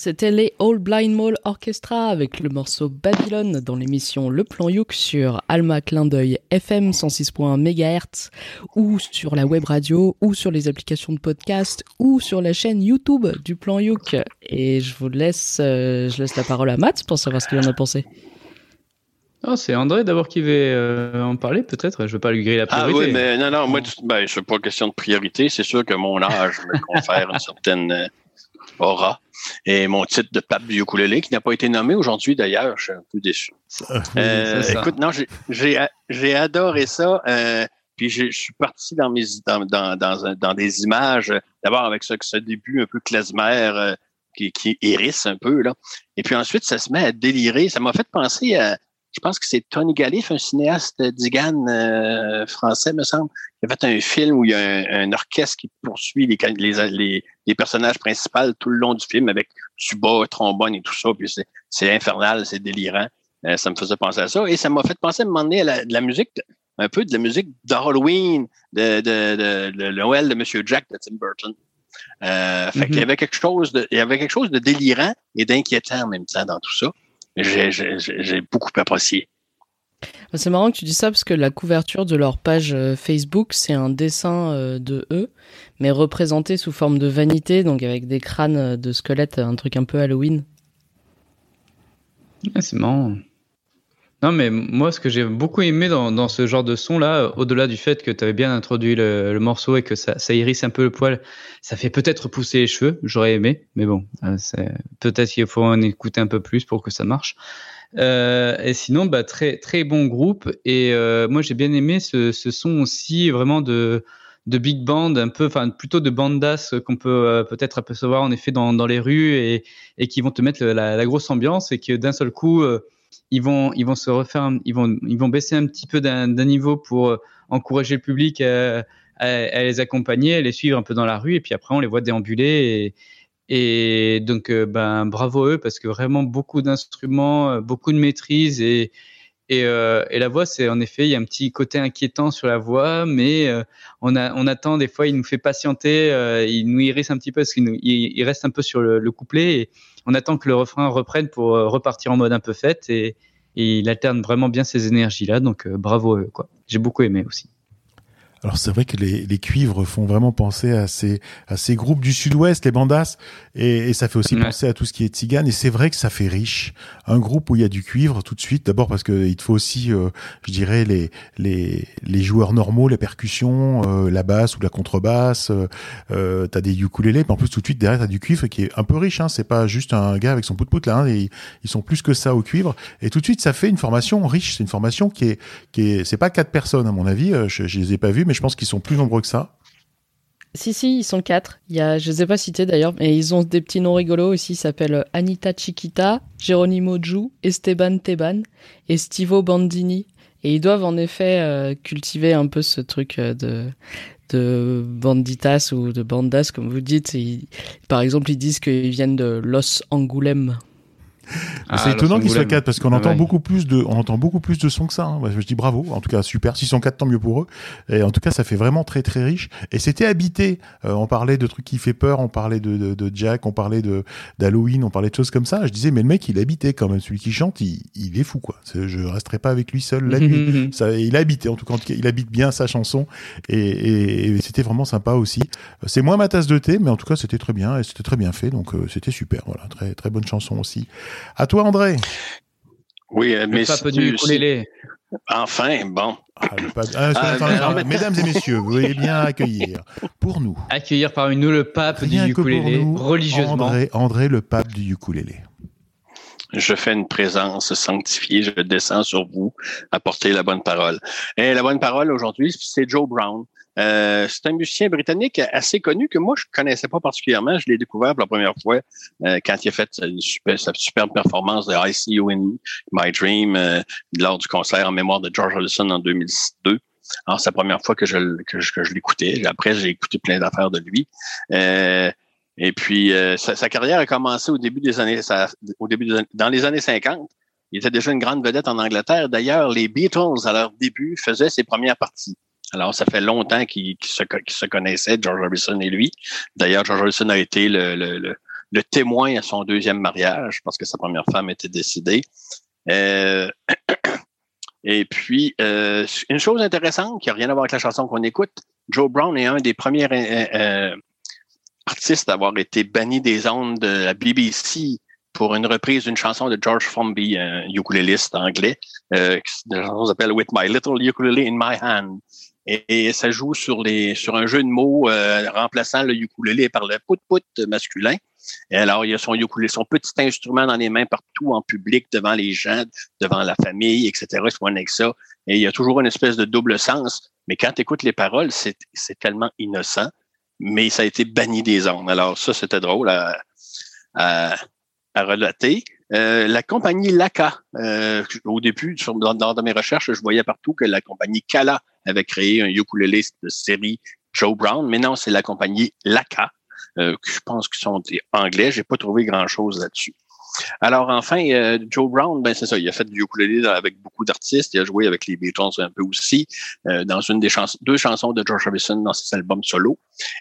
C'était les All Blind Mall Orchestra avec le morceau Babylone dans l'émission Le Plan Youk sur Alma Clin d'œil FM 106.1 MHz ou sur la web radio ou sur les applications de podcast ou sur la chaîne YouTube du Plan Youk. Et je vous laisse, euh, je laisse la parole à Matt pour savoir ce qu'il en a pensé. Oh, c'est André d'abord qui va euh, en parler, peut-être. Je veux pas lui griller la Ah priorité. oui, mais non, non, moi, ben, c'est pas question de priorité. C'est sûr que mon âge me confère une certaine euh, aura. Et mon titre de pape du ukulélé, qui n'a pas été nommé aujourd'hui d'ailleurs, je suis un peu déçu. Euh, ça. écoute, non, j'ai- j'ai j'ai adoré ça. euh, puis je je suis parti dans mes dans, dans, dans, dans des images, euh, d'abord avec ce, ce début un peu klezmer euh, qui, qui hérisse un peu. là. Et puis ensuite, ça se met à délirer. Ça m'a fait penser à, je pense que c'est Tony Galliff, un cinéaste d'Igan euh, français, me semble, qui a fait un film où il y a un, un orchestre qui poursuit les, les, les, les personnages principaux tout le long du film avec tuba, trombone et tout ça. Puis c'est- infernal, c'est délirant. Euh, ça me faisait penser à ça. Et ça m'a fait penser à un moment donné à la, de la musique, un peu de la musique d'Halloween, de, de, de, de Noël de Monsieur Jack de Tim Burton. Euh, fait Mhm. qu'il y avait quelque chose de, il y avait quelque chose de délirant et d'inquiétant en même temps dans tout ça. J'ai, j'ai, j'ai j'ai beaucoup apprécié. C'est marrant que tu dis ça parce que la couverture de leur page euh, Facebook, c'est un dessin euh, de eux, mais représenté sous forme de vanité, donc avec des crânes euh, de squelettes, un truc un peu Halloween. Ah, c'est marrant. Non, mais moi, ce que j'ai beaucoup aimé dans, dans ce genre de son-là, au-delà du fait que tu avais bien introduit le, le morceau et que ça, ça hérisse un peu le poil, ça fait peut-être pousser les cheveux, j'aurais aimé, mais bon, euh, peut-être qu'il faut en écouter un peu plus pour que ça marche. Euh, et sinon, bah, très, très bon groupe. Et euh, moi, j'ai bien aimé ce, ce son aussi, vraiment de, de big band, un peu, enfin, plutôt de bandas qu'on peut euh, peut-être apercevoir en effet dans, dans les rues et, et qui vont te mettre la, grosse ambiance et que d'un seul coup, euh, ils vont, ils vont se refaire, ils vont, ils vont baisser un petit peu d'un niveau pour euh, encourager le public à, les accompagner, à les suivre un peu dans la rue et puis après on les voit déambuler et, donc euh, ben bravo à eux parce que vraiment beaucoup d'instruments, euh, beaucoup de maîtrise et et, la voix, c'est en effet, il y a un petit côté inquiétant sur la voix, mais on, a, on attend des fois, il nous fait patienter, il nous hérisse un petit peu parce qu'il reste un peu sur le, le couplet et on attend que le refrain reprenne pour euh, repartir en mode un peu fête et, et il alterne vraiment bien ces énergies-là, donc euh, bravo quoi. J'ai beaucoup aimé aussi. Alors c'est vrai que les, les cuivres font vraiment penser à ces, à ces groupes du sud-ouest, les bandas, et, et ça fait aussi Ouais. penser à tout ce qui est tzigane, et c'est vrai que ça fait riche. Un groupe où il y a du cuivre tout de suite, d'abord parce que il te faut aussi, euh, je dirais, les, les, les joueurs normaux, les percussions, euh, la basse ou la contrebasse, euh, euh, t'as des ukulélés, puis en plus tout de suite derrière t'as du cuivre qui est un peu riche, hein, c'est pas juste un gars avec son pout-pout là, hein, et ils sont plus que ça au cuivre, et tout de suite ça fait une formation riche, c'est une formation qui est, qui est, c'est pas quatre personnes à mon avis, euh, je, je les ai pas vus, mais je pense qu'ils sont plus nombreux que ça. Si, si, ils sont quatre. Il y a, je les ai pas cités d'ailleurs, mais ils ont des petits noms rigolos aussi. Ils s'appellent Anita Chiquita, Geronimo Ju, Esteban Teban et Stivo Bandini. Et ils doivent en effet euh, cultiver un peu ce truc euh, de, banditas ou de bandas, comme vous dites. Par exemple, ils disent qu'ils viennent de Los Angoulême. Ah, c'est étonnant qu'ils soient Angoulême. quatre parce qu'on Ah entend ouais. beaucoup plus de, on entend beaucoup plus de sons que ça. hein. Moi, je dis bravo. En tout cas, super. S'ils sont quatre, tant mieux pour eux. Et en tout cas, ça fait vraiment très très riche. Et c'était habité. Euh, on parlait de trucs qui fait peur. On parlait de, de, de Jack. On parlait de d'Halloween. On parlait de choses comme ça. Je disais, mais le mec, il habitait quand même. Celui qui chante, il, il est fou quoi. Je resterai pas avec lui seul la nuit. (laughs) Ça, il a habité en tout cas, en tout cas, il habite bien sa chanson et, et- et c'était vraiment sympa aussi. C'est moins ma tasse de thé, mais en tout cas c'était très bien et c'était très bien fait, donc euh, c'était super. Voilà, très très bonne chanson aussi. À toi André. Oui, mais Le si pape du ukulélé. enfin, bon. Ah, le pas- ah, Ah, non, mais- Mesdames et messieurs, vous voulez bien accueillir pour nous. Accueillir parmi nous le pape Rien du ukulélé, nous, religieusement. André, André le pape du ukulélé. Je fais une présence sanctifiée, je descends sur vous, apporter la bonne parole. Et la bonne parole aujourd'hui, c'est Joe Brown. Euh, c'est un musicien britannique assez connu que moi je connaissais pas particulièrement. Je l'ai découvert pour la première fois euh, quand il a fait une sa superbe performance de I See You in My Dream euh, lors du concert en mémoire de George Harrison en 2002. Alors, c'est la première fois que je, que l'écoutais. Après, j'ai écouté plein d'affaires de lui. Euh, et puis, euh, sa, sa carrière a commencé au début des années, au début dans les années 50. Il était déjà une grande vedette en Angleterre. D'ailleurs, les Beatles, à leur début, faisaient ses premières parties. Alors, ça fait longtemps qu'ils se, se connaissaient, George Harrison et lui. D'ailleurs, George Harrison a été le témoin à son deuxième mariage parce que sa première femme était décédée. Euh, (clears throat) et puis, euh, une chose intéressante qui n'a rien à voir avec la chanson qu'on écoute, Joe Brown est un des premiers euh, euh, artistes à avoir été banni des ondes de la BBC pour une reprise d'une chanson de George Formby, un ukuléliste anglais. Euh, la chanson s'appelle With My Little Ukulele in My Hand. Et, ça joue sur les sur un jeu de mots euh, remplaçant le ukulélé par le pout-pout masculin. Et alors, il y a son ukulélé, son petit instrument dans les mains partout en public, devant les gens, devant la famille, etc. Il se avec ça. Et il y a toujours une espèce de double sens. Mais quand tu écoutes les paroles, c'est tellement innocent. Mais ça a été banni des ondes. Alors, ça, c'était drôle à, à, à relater. Euh, la compagnie Laka, euh, au début, sur, dans, dans mes recherches, je voyais partout que la compagnie Kala avait créé un ukulélé de série Joe Brown, mais non, c'est la compagnie Laka, euh, que je pense qu'ils sont des anglais. J'ai pas trouvé grand-chose là-dessus. Alors enfin, euh, Joe Brown, ben c'est ça, il a fait du ukulélé avec beaucoup d'artistes. Il a joué avec les Beatles un peu aussi euh, dans une des chansons, deux chansons de George Harrison dans ses albums solo.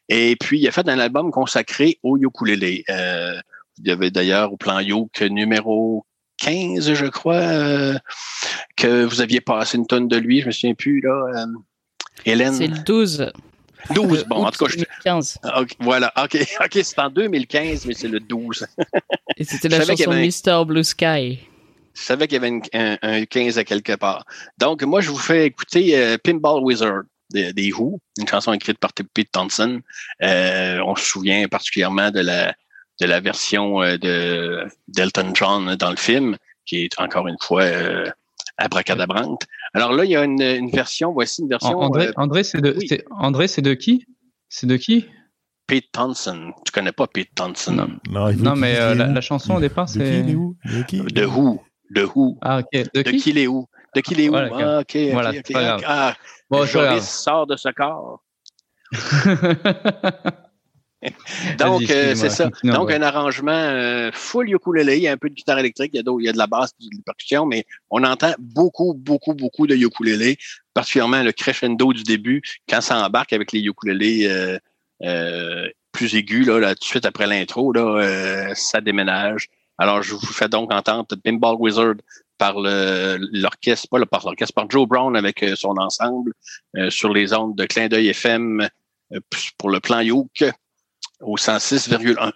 Et puis il a fait un album consacré au ukulélé. Euh, il y avait d'ailleurs au plan Yoke numéro 15, je crois, euh, que vous aviez passé une tonne de lui. Je me souviens plus là. Euh, Hélène. C'est le 12. 12, bon, en tout cas, je, 2015. Ah, ok, voilà, ok, (laughs) ok, c'est en 2015, mais c'est le 12. Et c'était la chanson avait Mr. Blue Sky. Je savais qu'il y avait une- un, un 15 à quelque part. Donc, moi, je vous fais écouter euh, Pinball Wizard des, Who, une chanson écrite par Pete Thompson. Euh, on se souvient particulièrement de la de la version euh, de d'Elton John dans le film, qui est encore une fois euh, abracadabrante. Alors là, il y a une, une version, voici une version André, euh, André, c'est de, oui. c'est- André, c'est de qui? C'est de qui? Pete Thompson. Tu connais pas Pete Thompson? Non. Non, mais euh, la, chanson au départ, De qui, c'est. De qui? De Who? De Who? Ah, ok. De De qui? qui les où? De qui les où? Voilà, Ah, ok, Voilà, ok, c'est pas grave. ok. Ah, Bon, Joris sort de ce corps. (laughs) (laughs) (laughs) Donc, euh, c'est ça. Donc, un arrangement euh, full ukulélé. Il y a un peu de guitare électrique, il y a, il y a de la basse, de la percussion, mais on entend beaucoup, beaucoup, beaucoup de ukulélé, particulièrement le crescendo du début, quand ça embarque avec les ukulélés euh, euh, plus aigus, là, là, tout de suite après l'intro, là, euh, ça déménage. Alors, je vous fais donc entendre Pinball Wizard par le- l'orchestre, pas le, par l'orchestre, par Joe Brown avec euh, son ensemble euh, sur les ondes de clin d'œil FM euh, pour le plan Yoke au 106,1.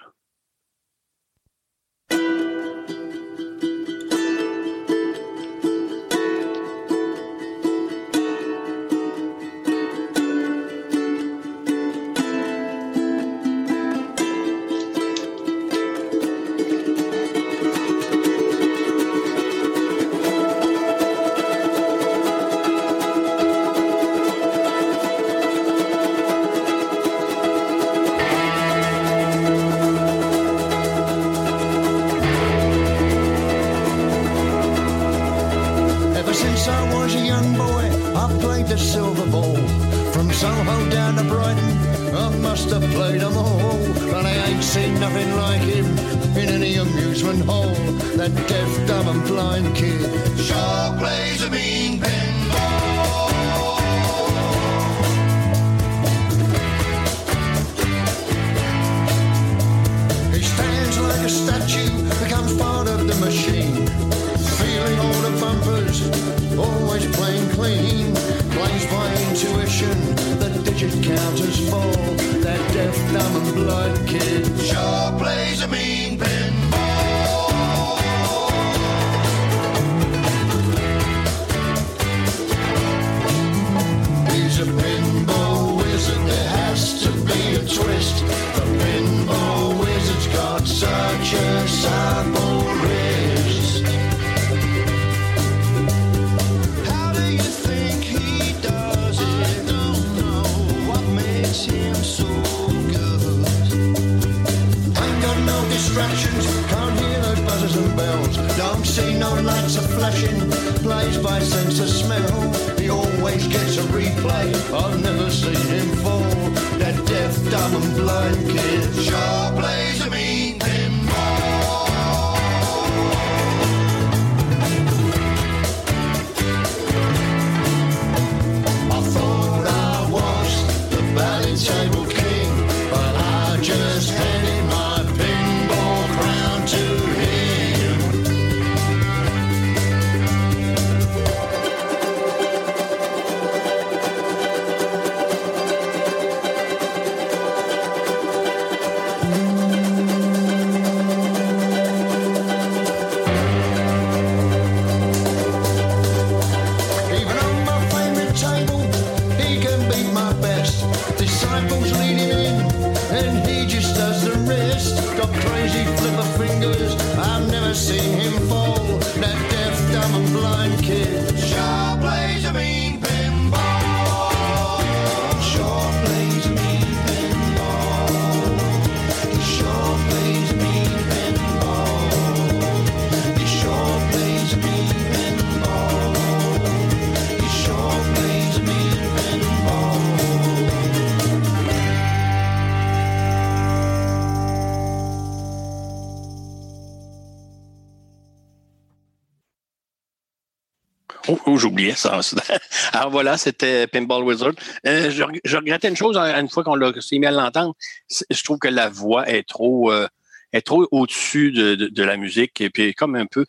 J'oubliais ça. (laughs) Alors voilà, c'était Pinball Wizard. Euh, je, je regrettais une chose hein, une fois qu'on l'a mis à l'entendre. Je trouve que la voix est trop euh, est trop au-dessus de, de, de la musique et puis comme un peu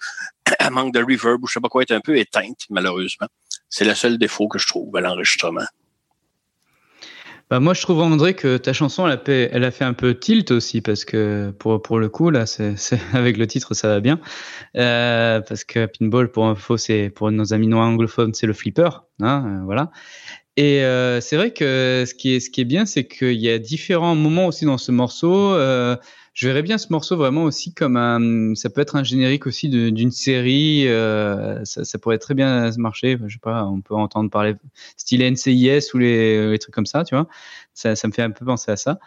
(clears throat) elle manque de reverb ou je sais pas quoi, est un peu éteinte malheureusement. C'est le seul défaut que je trouve à l'enregistrement. Bah moi, je trouve André que ta chanson, elle a, fait, elle a fait un peu tilt aussi parce que pour pour le coup là, (laughs) avec le titre, ça va bien. Euh, parce que pinball, pour info, c'est pour nos amis noirs anglophones, c'est le flipper, hein, euh, voilà. Et euh, c'est vrai que ce qui est ce qui est bien, c'est qu'il y a différents moments aussi dans ce morceau. Euh, je verrais bien ce morceau vraiment aussi comme un, ça peut être un générique aussi d'une série. Euh, ça, pourrait très bien marcher. Je sais pas, on peut entendre parler style NCIS ou les, les trucs comme ça, tu vois. Ça, ça me fait un peu penser à ça.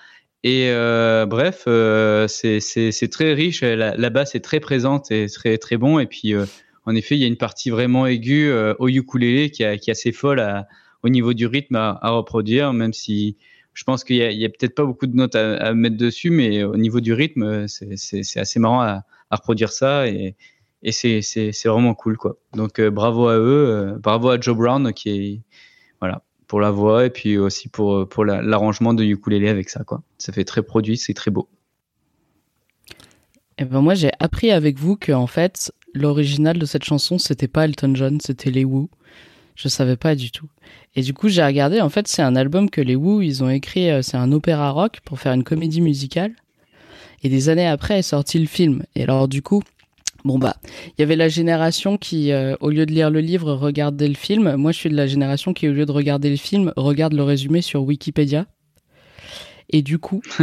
Et euh, bref, euh, c'est très riche. La, la basse est très présente et très très bon. Et puis, euh, en effet, il y a une partie vraiment aiguë euh, au ukulélé qui, a- qui est assez folle à- au niveau du rythme à, reproduire, même si je pense qu'il y a, peut-être pas beaucoup de notes à, mettre dessus, mais au niveau du rythme, c'est assez marrant à, reproduire ça et, c'est vraiment cool quoi. Donc euh, bravo à eux, euh, bravo à Joe Brown qui est voilà pour la voix et puis aussi pour pour la- l'arrangement de ukulélé avec ça quoi. Ça fait très produit, c'est très beau. Eh ben moi, j'ai appris avec vous que en fait, l'original de cette chanson, c'était pas Elton John, c'était les Who. Je savais pas du tout. Et du coup, j'ai regardé. En fait, c'est un album que les Who ils ont écrit. euh, C'est un opéra rock pour faire une comédie musicale. Et des années après est sorti le film. Et alors du coup, bon bah, il y avait la génération qui, euh, au lieu de lire le livre, regardait le film. Moi, je suis de la génération qui, au lieu de regarder le film, regarde le résumé sur Wikipédia. Et du coup, (laughs)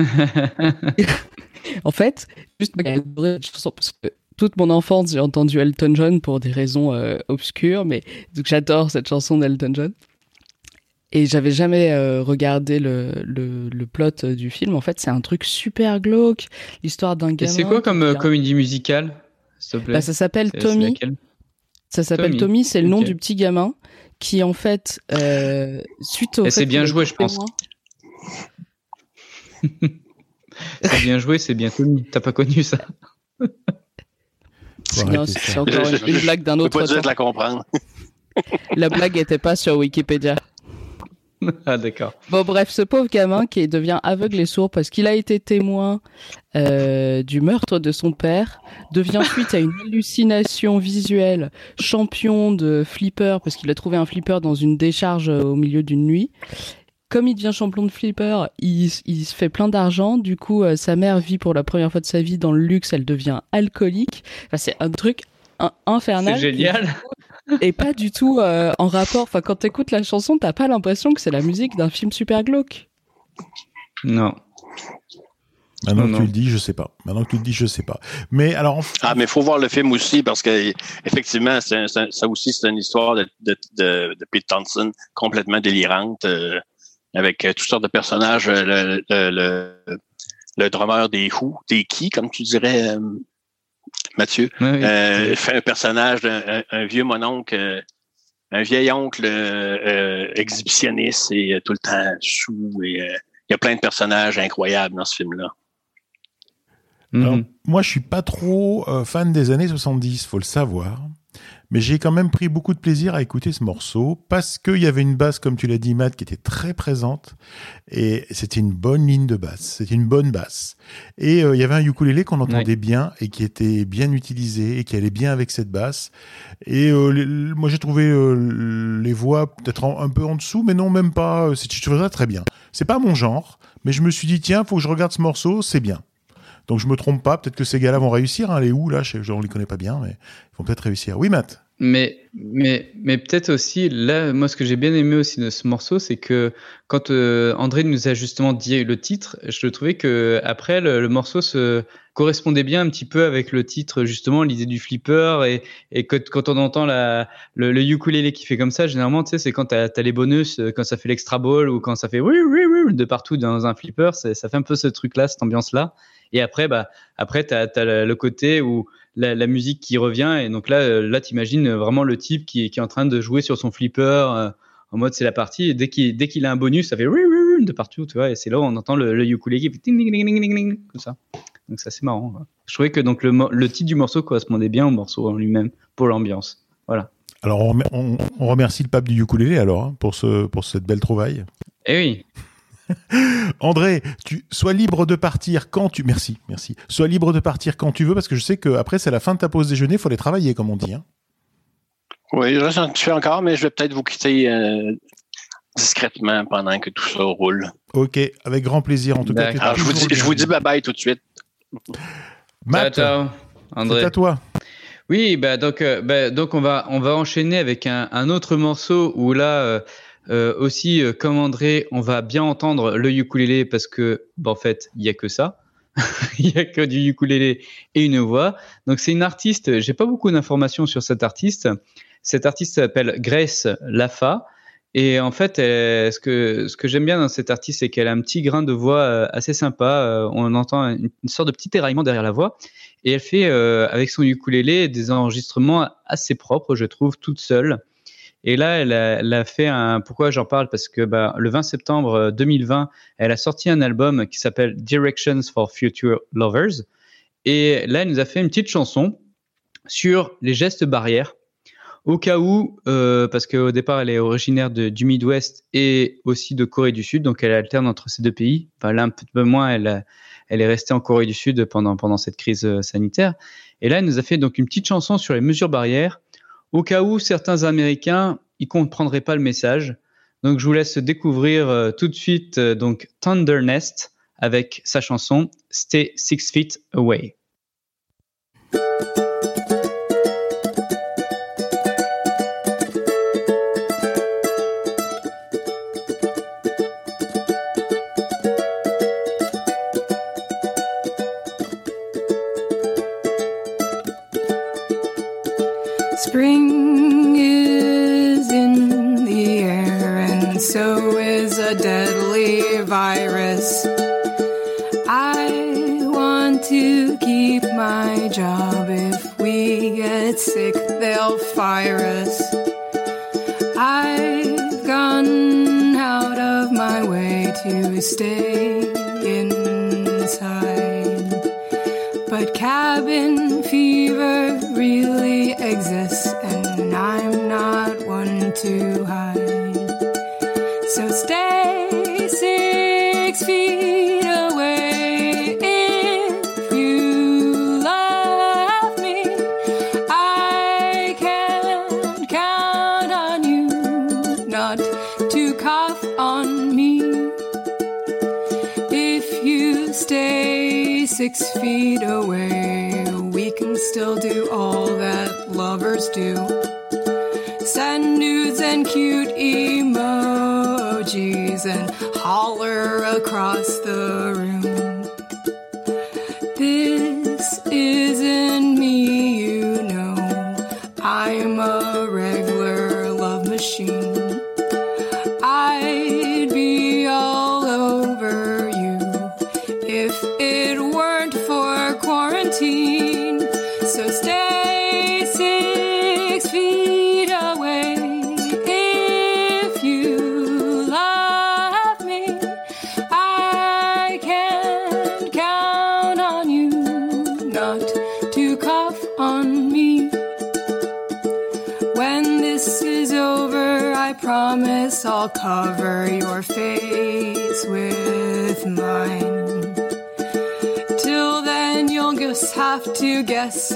(laughs) en fait, juste adoré cette chanson parce que toute mon enfance, j'ai entendu Elton John pour des raisons euh, obscures, mais donc j'adore cette chanson d'Elton John. Et j'avais jamais euh, regardé le, le, le plot du film. En fait, c'est un truc super glauque. L'histoire d'un Et gamin. c'est quoi comme euh, comédie musicale s'il te plaît? Bah, Ça s'appelle Tommy. Ça s'appelle Tommy. C'est le nom du petit gamin qui, en fait, suite au. Et c'est bien joué, je pense. (laughs) (laughs) C'est bien joué, c'est bien Tommy. T'as pas connu ça? (laughs) Faut Non, arrêter c'est encore une, une blague d'un Je peux autre pas de la comprendre. (laughs) La blague était pas sur Wikipédia. (laughs) Ah d'accord. Bon, bref, ce pauvre gamin qui devient aveugle et sourd parce qu'il a été témoin euh, du meurtre de son père, devient suite à une hallucination visuelle champion de flipper parce qu'il a trouvé un flipper dans une décharge euh, au milieu d'une nuit. Comme il devient champion de flipper, il, il se fait plein d'argent. Du coup, euh, sa mère vit pour la première fois de sa vie dans le luxe. Elle devient alcoolique. Enfin, c'est un truc in- infernal. C'est génial. Et pas du tout euh, en rapport. Enfin, quand t'écoutes la chanson, t'as pas l'impression que c'est la musique d'un film super glauque. Non. Maintenant Non, que non. tu le dis, je sais pas. Maintenant que tu le dis, je sais pas. Mais alors, en- Ah, mais il faut voir le film aussi parce que effectivement, c'est un- c'est un- ça aussi, c'est une histoire de, de, de, de Pete Thompson complètement délirante, euh, avec euh, toutes sortes de personnages. euh, Le, le, le, le drummer des Who, des qui, comme tu dirais, euh, Mathieu, oui. euh, fait un personnage d'un un, un vieux mononcle, un vieil oncle euh, exhibitionniste et euh, tout le temps sous. Et euh, il y a plein de personnages incroyables dans ce film-là. Mhm. Moi, je suis pas trop euh, fan des années 70, faut le savoir. Mais j'ai quand même pris beaucoup de plaisir à écouter ce morceau parce qu'il y avait une basse, comme tu l'as dit, Matt, qui était très présente. Et c'était une bonne ligne de basse. C'était une bonne basse. Et euh, il y avait un ukulélé qu'on entendait bien et qui était bien utilisé et qui allait bien avec cette basse. Et euh, les- moi, j'ai trouvé euh, les voix peut-être un peu en dessous, mais non, même pas. C'est- Je ça très bien. C'est pas mon genre, mais je me suis dit, tiens, faut que je regarde ce morceau, c'est bien. Donc je me trompe pas, peut-être que ces gars-là vont réussir, hein, les où là, je on les connaît pas bien, mais ils vont peut-être réussir. Oui, Matt. Mais, mais, mais peut-être aussi, là, moi, ce que j'ai bien aimé aussi de ce morceau, c'est que quand euh, André nous a justement dit le titre, je trouvais que après le, morceau se correspondait bien un petit peu avec le titre, justement, l'idée du flipper et, quand on entend le, le ukulélé qui fait comme ça, généralement, tu sais, c'est quand t'as as les bonus, euh, quand ça fait l'extra ball ou quand ça fait oui, oui, oui, de partout dans un flipper, ça fait un peu ce truc-là, cette ambiance-là. Et après, bah, après, t'as as le le côté où la, la musique qui revient et donc là, euh, là, t'imagines vraiment le type qui, est- qui est en train de jouer sur son flipper euh, en mode c'est la partie et dès qu'il dès qu'il a un bonus, ça fait de partout, tu vois. Et c'est là où on entend le, le ukulélé qui fait ting, ting, ting, comme ça. Donc ça c'est marrant. quoi. Je trouvais que donc le, le titre du morceau correspondait bien au morceau en lui-même pour l'ambiance. Voilà. Alors, on, remer- on- on remercie le pape du ukulélé alors hein, pour, ce, pour cette belle trouvaille. Et oui. (laughs) André, tu sois libre de partir quand tu. Merci, merci. Sois libre de partir quand tu veux parce que je sais que après c'est la fin de ta pause déjeuner, il faut aller travailler comme on dit. hein. Oui, je reste un petit peu encore, mais je vais peut-être vous quitter euh, discrètement pendant que tout ça roule. Ok, avec grand plaisir en tout cas. Alors, je vous dis, je vous dis bye bye tout de suite. Matt, ciao, ciao, André. c'est à toi. Oui, bah donc, euh, bah, donc on va on va enchaîner avec un, un autre morceau où là euh, euh, aussi euh, comme André, on va bien entendre le ukulélé parce que bah, en fait il y a que ça, (laughs) il y a que du ukulélé et une voix. Donc c'est une artiste. J'ai pas beaucoup d'informations sur cette artiste. Cette artiste s'appelle Grace Lafa. Et en fait, ce que ce que j'aime bien dans cette artiste, c'est qu'elle a un petit grain de voix euh, assez sympa. On entend une, sorte de petit éraillement derrière la voix. Et elle fait avec son ukulélé des enregistrements assez propres, je trouve, toute seule. Et là, elle a, elle a fait un. Pourquoi j'en parle? Parce que bah, le 20 septembre euh, 2020, elle a sorti un album qui s'appelle Directions for Future Lovers. Et là, elle nous a fait une petite chanson sur les gestes barrières. Au cas où, euh, parce qu'au départ, elle est originaire du Midwest et aussi de Corée du Sud, donc elle alterne entre ces deux pays. Enfin, là, un peu moins, elle, elle est restée en Corée du Sud pendant, pendant cette crise euh, sanitaire. Et là, elle nous a fait donc une petite chanson sur les mesures barrières, au cas où certains Américains ils comprendraient pas le message. Donc, je vous laisse découvrir euh, tout de suite euh, donc Thunder Nest avec sa chanson Stay Six Feet Away. Stay inside. But cabin fever really exists, and I'm not one to hide. So stay six feet across the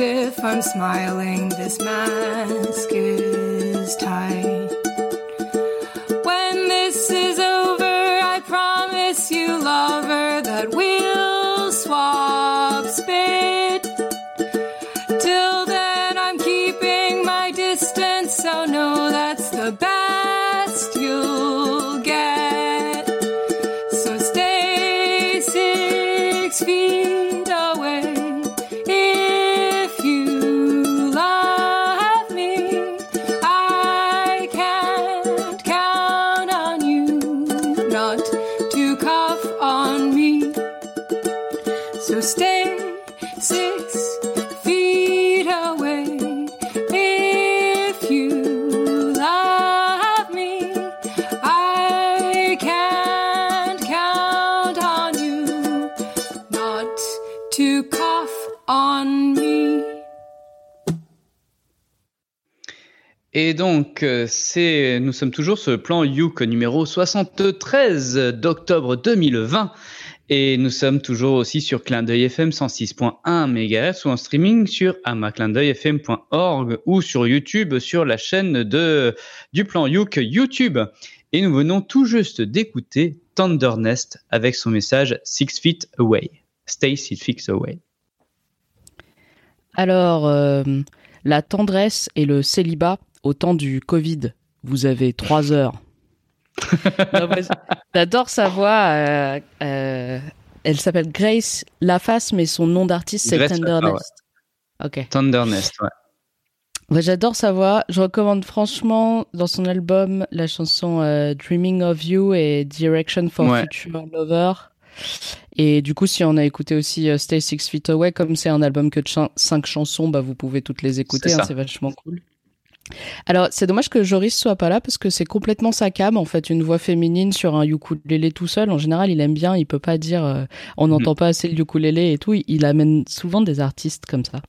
if I'm smiling this man donc, euh, c'est, nous sommes toujours sur le plan Youk numéro 73 d'octobre 2020. Et nous sommes toujours aussi sur Clin d'œil FM 106.1 MHz ou en streaming sur amaclindeuilfm.org ou sur YouTube sur la chaîne de, du plan Youk YouTube. Et nous venons tout juste d'écouter Tendernest avec son message Six Feet Away. Stay six feet away. Alors, euh, la tendresse et le célibat au temps du Covid. Vous avez trois heures. J'adore sa voix. euh, euh, elle s'appelle Grace Laface, mais son nom d'artiste, c'est Grace Tenderness. Laface, Ok. Tendernest, ouais. Ouais, J'adore sa voix. Je recommande franchement dans son album la chanson euh, Dreaming of You et Direction for Ouais. Future Lover. Et du coup, si on a écouté aussi Stay Six Feet Away, comme c'est un album que de cinq chansons, bah, vous pouvez toutes les écouter. C'est hein, vachement cool. Alors, c'est dommage que Joris soit pas là parce que c'est complètement sa cam. En fait, une voix féminine sur un ukulélé tout seul. En général, il aime bien. Il peut pas dire, euh, on n'entend pas assez le ukulélé et tout. Il, il amène souvent des artistes comme ça.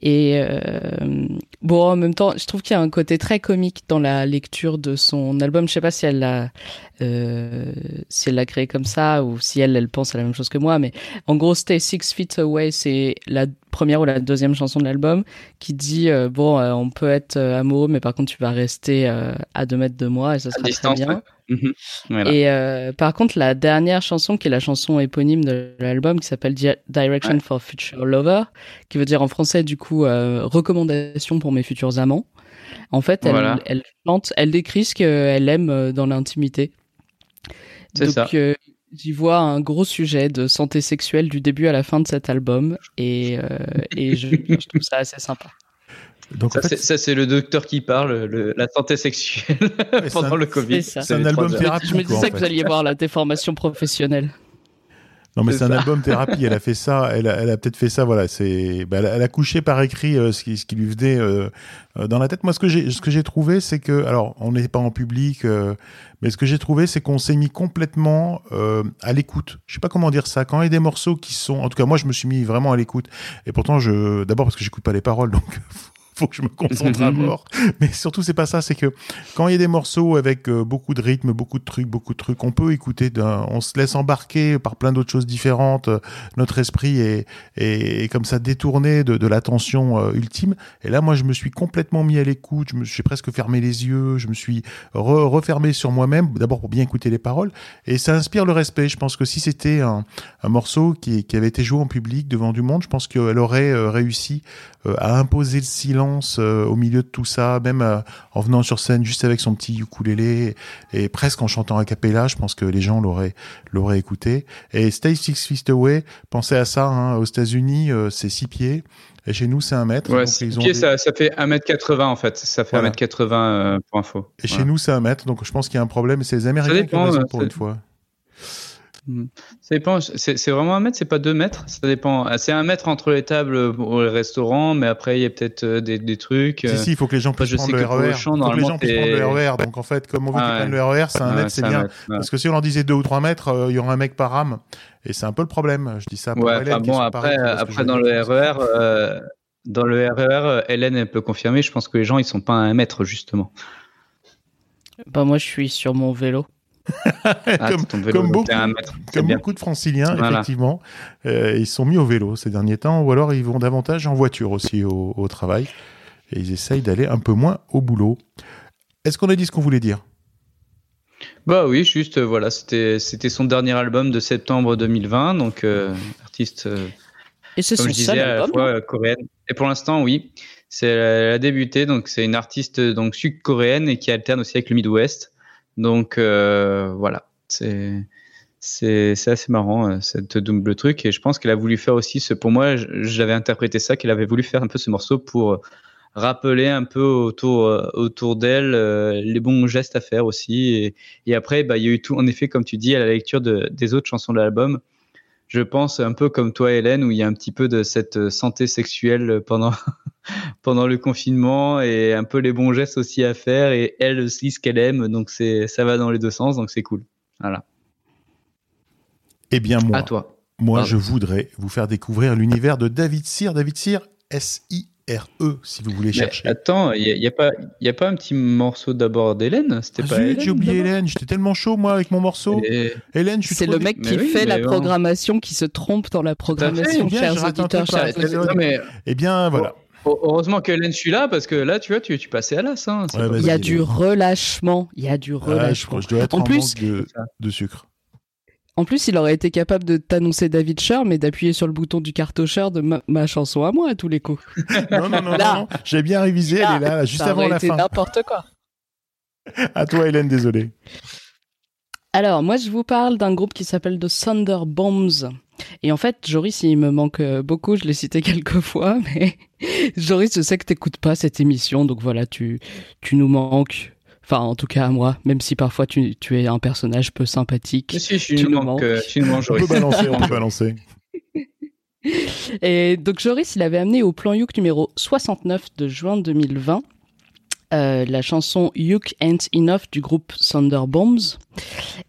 Et euh, bon, en même temps, je trouve qu'il y a un côté très comique dans la lecture de son album. Je sais pas si elle l'a, euh, si elle l'a créé comme ça ou si elle, elle pense à la même chose que moi. Mais en gros, Stay Six Feet Away, c'est la première ou la deuxième chanson de l'album qui dit euh, bon, euh, on peut être euh, amoureux, mais par contre, tu vas rester à deux mètres de moi et ça sera distance, très bien. ouais. Mhm. Voilà. Et euh, par contre, la dernière chanson, qui est la chanson éponyme de l'album, qui s'appelle Di- Direction for Future Lover, qui veut dire en français du coup euh, recommandation pour mes futurs amants. En fait, elle, Voilà. elle chante, elle décrit ce qu'elle aime dans l'intimité. C'est ça. euh, j'y vois un gros sujet de santé sexuelle du début à la fin de cet album, et, euh, et je, je trouve ça assez sympa. Donc, Ça, en fait, c'est- le docteur qui parle, le- la santé sexuelle (laughs) pendant un- le Covid. c'est ça. C'est un album thérapie. je me disais que fait. vous alliez voir la déformation professionnelle. Non, mais C'est un album thérapie. Elle a fait ça. Elle a, elle a peut-être fait ça. Voilà, c'est. bah, elle, a, couché par écrit euh, ce, qui, ce qui lui venait euh, euh, dans la tête. Moi, ce que j'ai, ce que j'ai trouvé, c'est que, alors, on n'est pas en public, euh, mais ce que j'ai trouvé, c'est qu'on s'est mis complètement à l'écoute. Je sais pas comment dire ça. Quand il y a des morceaux qui sont, en tout cas, moi, je me suis mis vraiment à l'écoute. Et pourtant, je, d'abord parce que j'écoute pas les paroles, donc. (laughs) Faut que je me concentre à mort. (laughs) Mais surtout, c'est pas ça. C'est que quand il y a des morceaux avec euh, beaucoup de rythme, beaucoup de trucs, beaucoup de trucs, on peut écouter. On se laisse embarquer par plein d'autres choses différentes. euh, Notre esprit est, est, est comme ça détourné de, de l'attention euh, ultime. Et là, moi, je me suis complètement mis à l'écoute. Je me suis presque fermé les yeux. Je me suis re- refermé sur moi-même. D'abord pour bien écouter les paroles. Et ça inspire le respect. Je pense que si c'était un, un morceau qui, qui avait été joué en public devant du monde, je pense qu'elle aurait réussi à imposer le silence euh, au milieu de tout ça, même euh, en venant sur scène juste avec son petit ukulélé et presque en chantant a cappella. Je pense que les gens l'auraient l'auraient écouté. Et Stay Six Feet Away, pensez à ça. Hein, aux États-Unis, euh, c'est six pieds. Et chez nous, c'est un mètre. Ouais, Donc, ils ont pieds, des- ça, ça fait 1m80 en fait. Ça fait Voilà. 1m80 euh, pour info. Et chez nous, c'est un mètre. Donc, je pense qu'il y a un problème. C'est les Américains qui ont raison pour une fois. Ça dépend. C'est vraiment un mètre, c'est pas deux mètres? Ça dépend. Ah, C'est un mètre entre les tables au restaurant, mais après il y a peut-être euh, des, des trucs. euh, Si, si, il faut que les gens puissent prendre le pour RER. chant, Il faut que les gens normalement, puissent prendre le t'es- RER. Donc, en fait, comme on veut qu'ils Ah prennent ouais. le RER, c'est un mètre, c'est bien. mètre, ouais. Parce que si on en disait deux ou trois mètres, euh, il y aura un mec par rame. Et c'est un peu le problème. Je dis ça pour Ouais, bon, après, après dans le RER, euh, dans le RER, euh, Hélène elle peut confirmer. Je pense que les gens ils sont pas à un mètre justement. Bah, moi, je suis sur mon vélo. Ah, comme, beaucoup, mètre. Comme de franciliens, Voilà. effectivement, euh, ils sont mis au vélo ces derniers temps, ou alors ils vont davantage en voiture aussi au, au travail, et ils essayent d'aller un peu moins au boulot. Est-ce qu'on a dit ce qu'on voulait dire? Bah oui, juste euh, voilà, c'était c'était son dernier album de septembre 2020, donc euh, artiste euh, Et c'est comme son je disais, seul à la album. fois euh, coréenne. Et pour l'instant, oui, c'est elle a débuté. Donc c'est une artiste donc sud-coréenne et qui alterne aussi avec le Midwest. Donc euh, voilà, c'est c'est assez marrant euh, cette double truc. Et je pense qu'elle a voulu faire aussi ce. Pour moi, j'avais interprété ça qu'elle avait voulu faire un peu ce morceau pour rappeler un peu autour euh, autour d'elle les bons gestes à faire aussi. Et, après, bah il y a eu tout. En effet, comme tu dis, à la lecture de, des autres chansons de l'album je pense un peu comme toi Hélène où il y a un petit peu de cette euh, santé sexuelle pendant (laughs) pendant le confinement et un peu les bons gestes aussi à faire et elle aussi ce qu'elle aime. Donc c'est ça va dans les deux sens donc c'est cool. Voilà. Eh bien, moi, à toi. moi Pardon. je voudrais vous faire découvrir l'univers de David Cyr. David Cyr, S-I-R-E, si vous voulez Mais chercher. attends il y, a- y a pas il y a pas un petit morceau d'abord d'Hélène? C'était Ah pas zut, j'ai oublié Hélène, j'étais tellement chaud moi avec mon morceau. Et- Hélène, je suis C'est trop le mec Mais qui oui, fait la bon. programmation qui se trompe dans la programmation, bien, chers auditeurs, chers auditeurs. Non, mais Eh bien, voilà. oh, heureusement que Hélène je suis là parce que là tu vois tu tu passais à l'as hein, Ouais. Il y a du relâchement. Il y a du Ah, je, relâchement. je dois être En en, plus- de sucre. En plus, il aurait été capable de t'annoncer David Sher, mais d'appuyer sur le bouton du cartocheur de ma, ma chanson à moi à tous les coups. (laughs) Non, non, non, Là. non, non. J'ai bien révisé, elle est là, là, juste Ça avant la été fin. n'importe quoi. (laughs) À toi, Hélène, désolé. Alors, moi, je vous parle d'un groupe qui s'appelle The Thunder Bombs. Et en fait, Joris, il me manque euh, beaucoup, je l'ai cité (laughs) quelques fois, mais Joris, je sais que t'écoutes pas cette émission, donc voilà, tu, tu nous manques. Enfin, en tout cas à moi, même si parfois tu, tu es un personnage peu sympathique. Mais si je Tu suis nous manque manques. euh, tu nous manques On peut Joris. balancer, on peut (laughs) balancer. (laughs) Et donc Joris, il avait amené au plan Youk numéro 69 de juin 2020 euh, la chanson Youk Ain't Enough du groupe Thunder Bombs.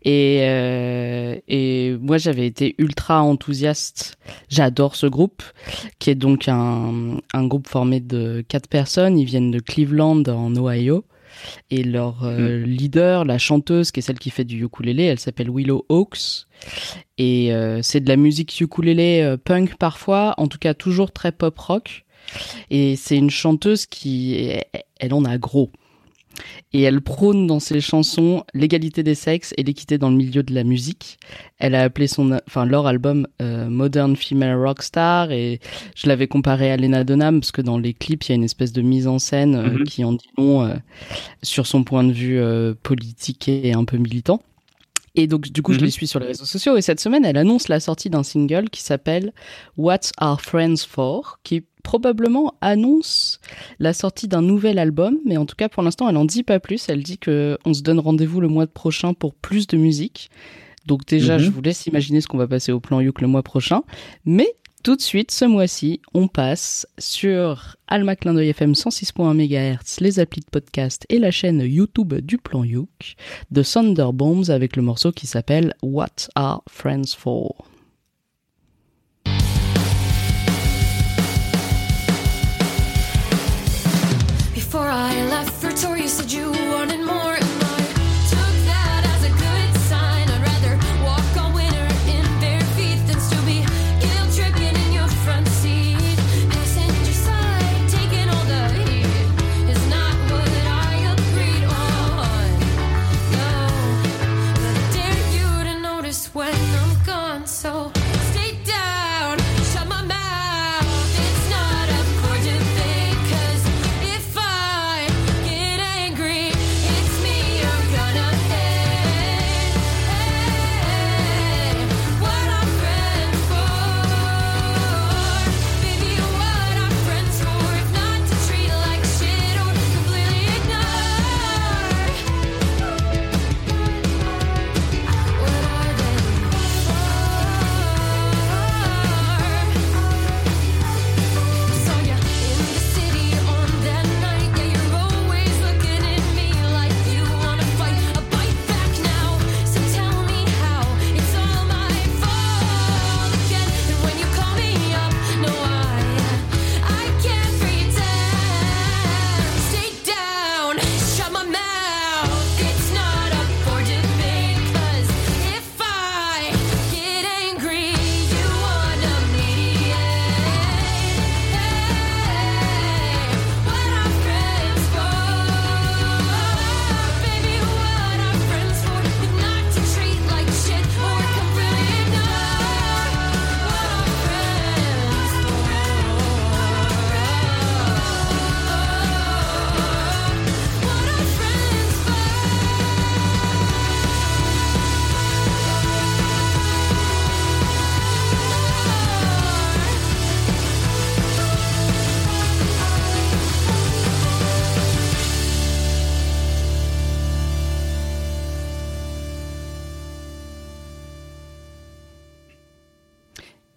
Et, euh, et moi, j'avais été ultra enthousiaste. J'adore ce groupe, qui est donc un, un groupe formé de quatre personnes. Ils viennent de Cleveland, en Ohio. Et leur euh, leader, la chanteuse, qui est celle qui fait du ukulélé, elle s'appelle Willow Hawks. Et euh, c'est de la musique ukulélé euh, punk parfois, en tout cas toujours très pop rock. Et c'est une chanteuse qui, elle en a gros. Et elle prône dans ses chansons l'égalité des sexes et l'équité dans le milieu de la musique. Elle a appelé son, enfin leur album euh, Modern Female Rockstar et je l'avais comparé à Lena Dunham parce que dans les clips il y a une espèce de mise en scène euh, Mhm. qui en dit long euh, sur son point de vue euh, politique et un peu militant. Et donc, du coup, je Mhm. les suis sur les réseaux sociaux. Et cette semaine, elle annonce la sortie d'un single qui s'appelle What Are Friends For, qui probablement annonce la sortie d'un nouvel album. Mais en tout cas, pour l'instant, elle en dit pas plus. Elle dit que on se donne rendez-vous le mois prochain pour plus de musique. Donc déjà, Mhm. je vous laisse imaginer ce qu'on va passer au plan Youk le mois prochain. Mais tout de suite, ce mois-ci, on passe sur Alma Clin d'œil FM 106.1 MHz, les applis de podcast et la chaîne YouTube du plan Youk de Thunder Bombs avec le morceau qui s'appelle What Are Friends For?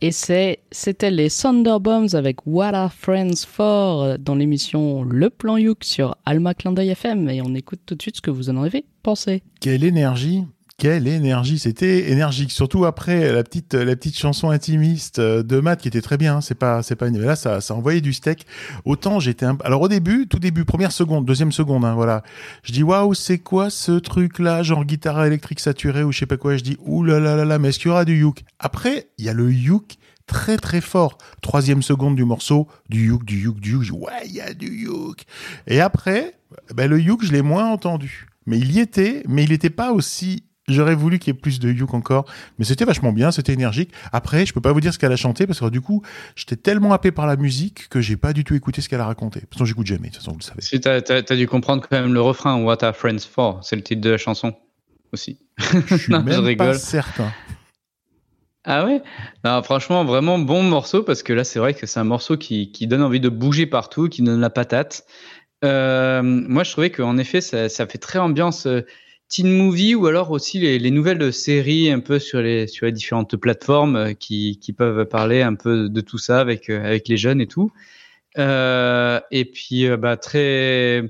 Et c'était les Thunderbombs avec What Are Friends For dans l'émission Le Plan Youk sur Alma Clin FM. Et on écoute tout de suite ce que vous en avez pensé. Quelle énergie quelle énergie C'était énergique, surtout après la petite la petite chanson intimiste euh, de Matt qui était très bien. hein. C'est pas c'est pas là ça ça envoyait du steak. Autant j'étais un... alors au début, tout début, première seconde, deuxième seconde, hein, voilà. Je dis waouh, c'est quoi ce truc là, genre guitare électrique saturée ou je sais pas quoi. Je dis ouh là là là, mais est-ce qu'il y aura du youk Après, il y a le youk très très fort. Troisième seconde du morceau, du youk, du youk, du youk. Je dis, ouais, il y a du youk. Et après, ben, le youk, je l'ai moins entendu. Mais il y était, mais il n'était pas aussi. J'aurais voulu qu'il y ait plus de youk encore, mais c'était vachement bien, c'était énergique. Après, je peux pas vous dire ce qu'elle a chanté parce que du coup, j'étais tellement happé par la musique que j'ai pas du tout écouté ce qu'elle a raconté. De toute façon, j'écoute jamais. De toute façon, vous le savez. Si t'as, t'as, t'as dû comprendre quand même le refrain What are friends for? C'est le titre de la chanson aussi. Je suis (laughs) Non, je pas rigole. certain. Ah ouais? Non, franchement, vraiment bon morceau parce que là, c'est vrai que c'est un morceau qui, qui donne envie de bouger partout, qui donne la patate. Euh, moi, je trouvais qu'en effet, ça, ça fait très ambiance euh, teen movie ou alors aussi les, les nouvelles séries un peu sur les, différentes plateformes euh, qui, peuvent parler un peu de tout ça avec, euh, avec les jeunes et tout. Euh, et puis, bah, très.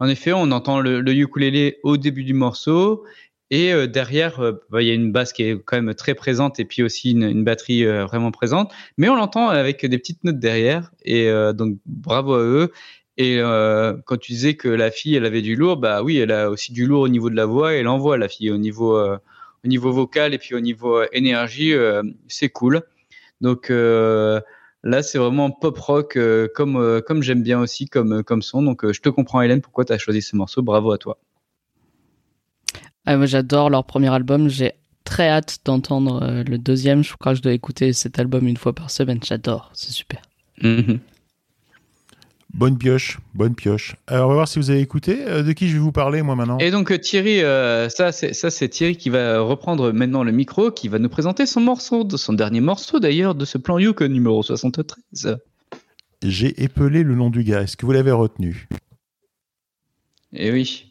En effet, on entend le, le ukulélé au début du morceau. Et derrière, bah, il y a une basse qui est quand même très présente et puis aussi une, batterie vraiment présente. Mais on l'entend avec des petites notes derrière. Et donc, bravo à eux. Et euh, quand tu disais que la fille, elle avait du lourd, bah oui, elle a aussi du lourd au niveau de la voix. Et elle envoie la fille au niveau, euh, au niveau vocal et puis au niveau euh, énergie, euh, c'est cool. Donc là, c'est vraiment pop rock comme comme j'aime bien aussi comme comme son. Donc je te comprends, Hélène, pourquoi tu as choisi ce morceau. Bravo à toi. Ah, moi, j'adore leur premier album. J'ai très hâte d'entendre le deuxième. Je crois que je dois écouter cet album une fois par semaine. J'adore. C'est super. Mhm. Bonne pioche, bonne pioche. Alors, on va voir si vous avez écouté. Euh, de qui je vais vous parler, moi, maintenant? Et donc euh, Thierry, euh, ça c'est ça c'est Thierry qui va reprendre maintenant le micro, qui va nous présenter son morceau, de son dernier morceau d'ailleurs de ce plan Youk numéro 73. J'ai épelé le nom du gars. Est-ce que vous l'avez retenu? Et Eh oui.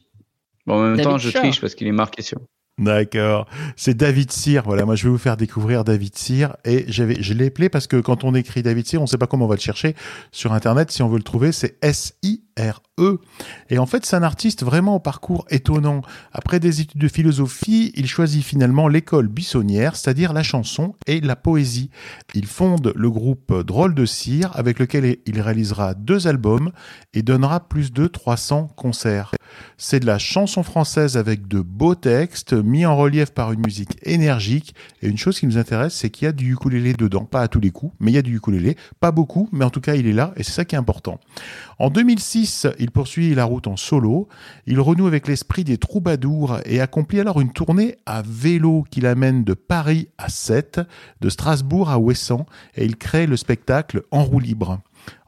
Bon, en même David temps, je Shaw. triche parce qu'il est marqué sur. D'accord. C'est David Cyr. Voilà, moi je vais vous faire découvrir David Cyr et j'avais je l'ai appelé parce que quand on écrit David Cyr, on sait pas comment on va le chercher sur internet si on veut le trouver, c'est S I E. Et en fait, c'est un artiste vraiment au parcours étonnant. Après des études de philosophie, il choisit finalement l'école buissonnière, c'est-à-dire la chanson et la poésie. Il fonde le groupe Drôle de Cire avec lequel il réalisera deux albums et donnera plus de 300 concerts. C'est de la chanson française avec de beaux textes mis en relief par une musique énergique. Et une chose qui nous intéresse, c'est qu'il y a du ukulélé dedans. Pas à tous les coups, mais il y a du ukulélé. Pas beaucoup, mais en tout cas, il est là et c'est ça qui est important. En 2006, il poursuit la route en solo. Il renoue avec l'esprit des troubadours et accomplit alors une tournée à vélo qui l'amène de Paris à Sète, de Strasbourg à Ouessant et il crée le spectacle En roue libre.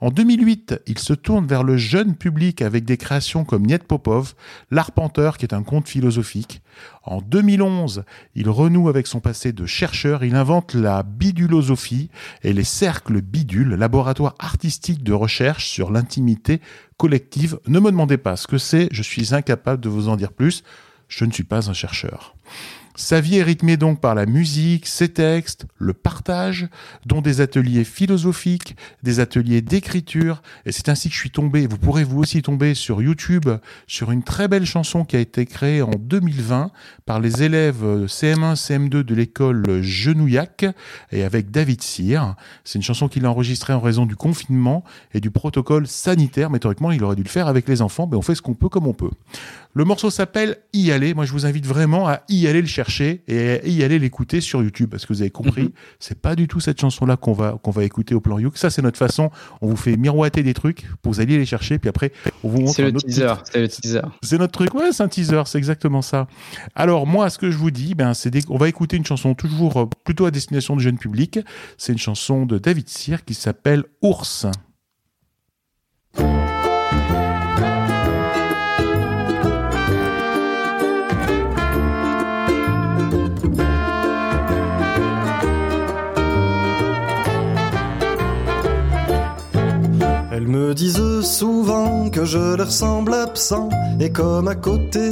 En 2008, il se tourne vers le jeune public avec des créations comme Niet Popov, L'Arpenteur, qui est un conte philosophique. En 2011, il renoue avec son passé de chercheur, il invente la bidulosophie et les cercles bidules, laboratoire artistique de recherche sur l'intimité collective. Ne me demandez pas ce que c'est, je suis incapable de vous en dire plus, je ne suis pas un chercheur. Sa vie est rythmée donc par la musique, ses textes, le partage, dont des ateliers philosophiques, des ateliers d'écriture. Et c'est ainsi que je suis tombé, vous pourrez vous aussi tomber sur YouTube, sur une très belle chanson qui a été créée en 2020 par les élèves CM1, CM2 de l'école Genouillac et avec David Cyr. C'est une chanson qu'il a enregistrée en raison du confinement et du protocole sanitaire. Mais théoriquement, il aurait dû le faire avec les enfants, mais on fait ce qu'on peut comme on peut. Le morceau s'appelle Y aller. Moi, je vous invite vraiment à y aller le chercher et y aller l'écouter sur YouTube parce que vous avez compris, Mhm. c'est pas du tout cette chanson-là qu'on va qu'on va écouter au plan Youk. Ça, c'est notre façon. On vous fait miroiter des trucs pour vous alliez les chercher, puis après, on vous montre C'est le teaser. C'est le teaser. C'est notre truc, ouais, c'est un teaser, c'est exactement ça. Alors moi, ce que je vous dis, ben, c'est des- on va écouter une chanson toujours euh, plutôt à destination du jeune public. C'est une chanson de David Cyr qui s'appelle Ours. Elles me disent souvent que je leur semble absent et comme à côté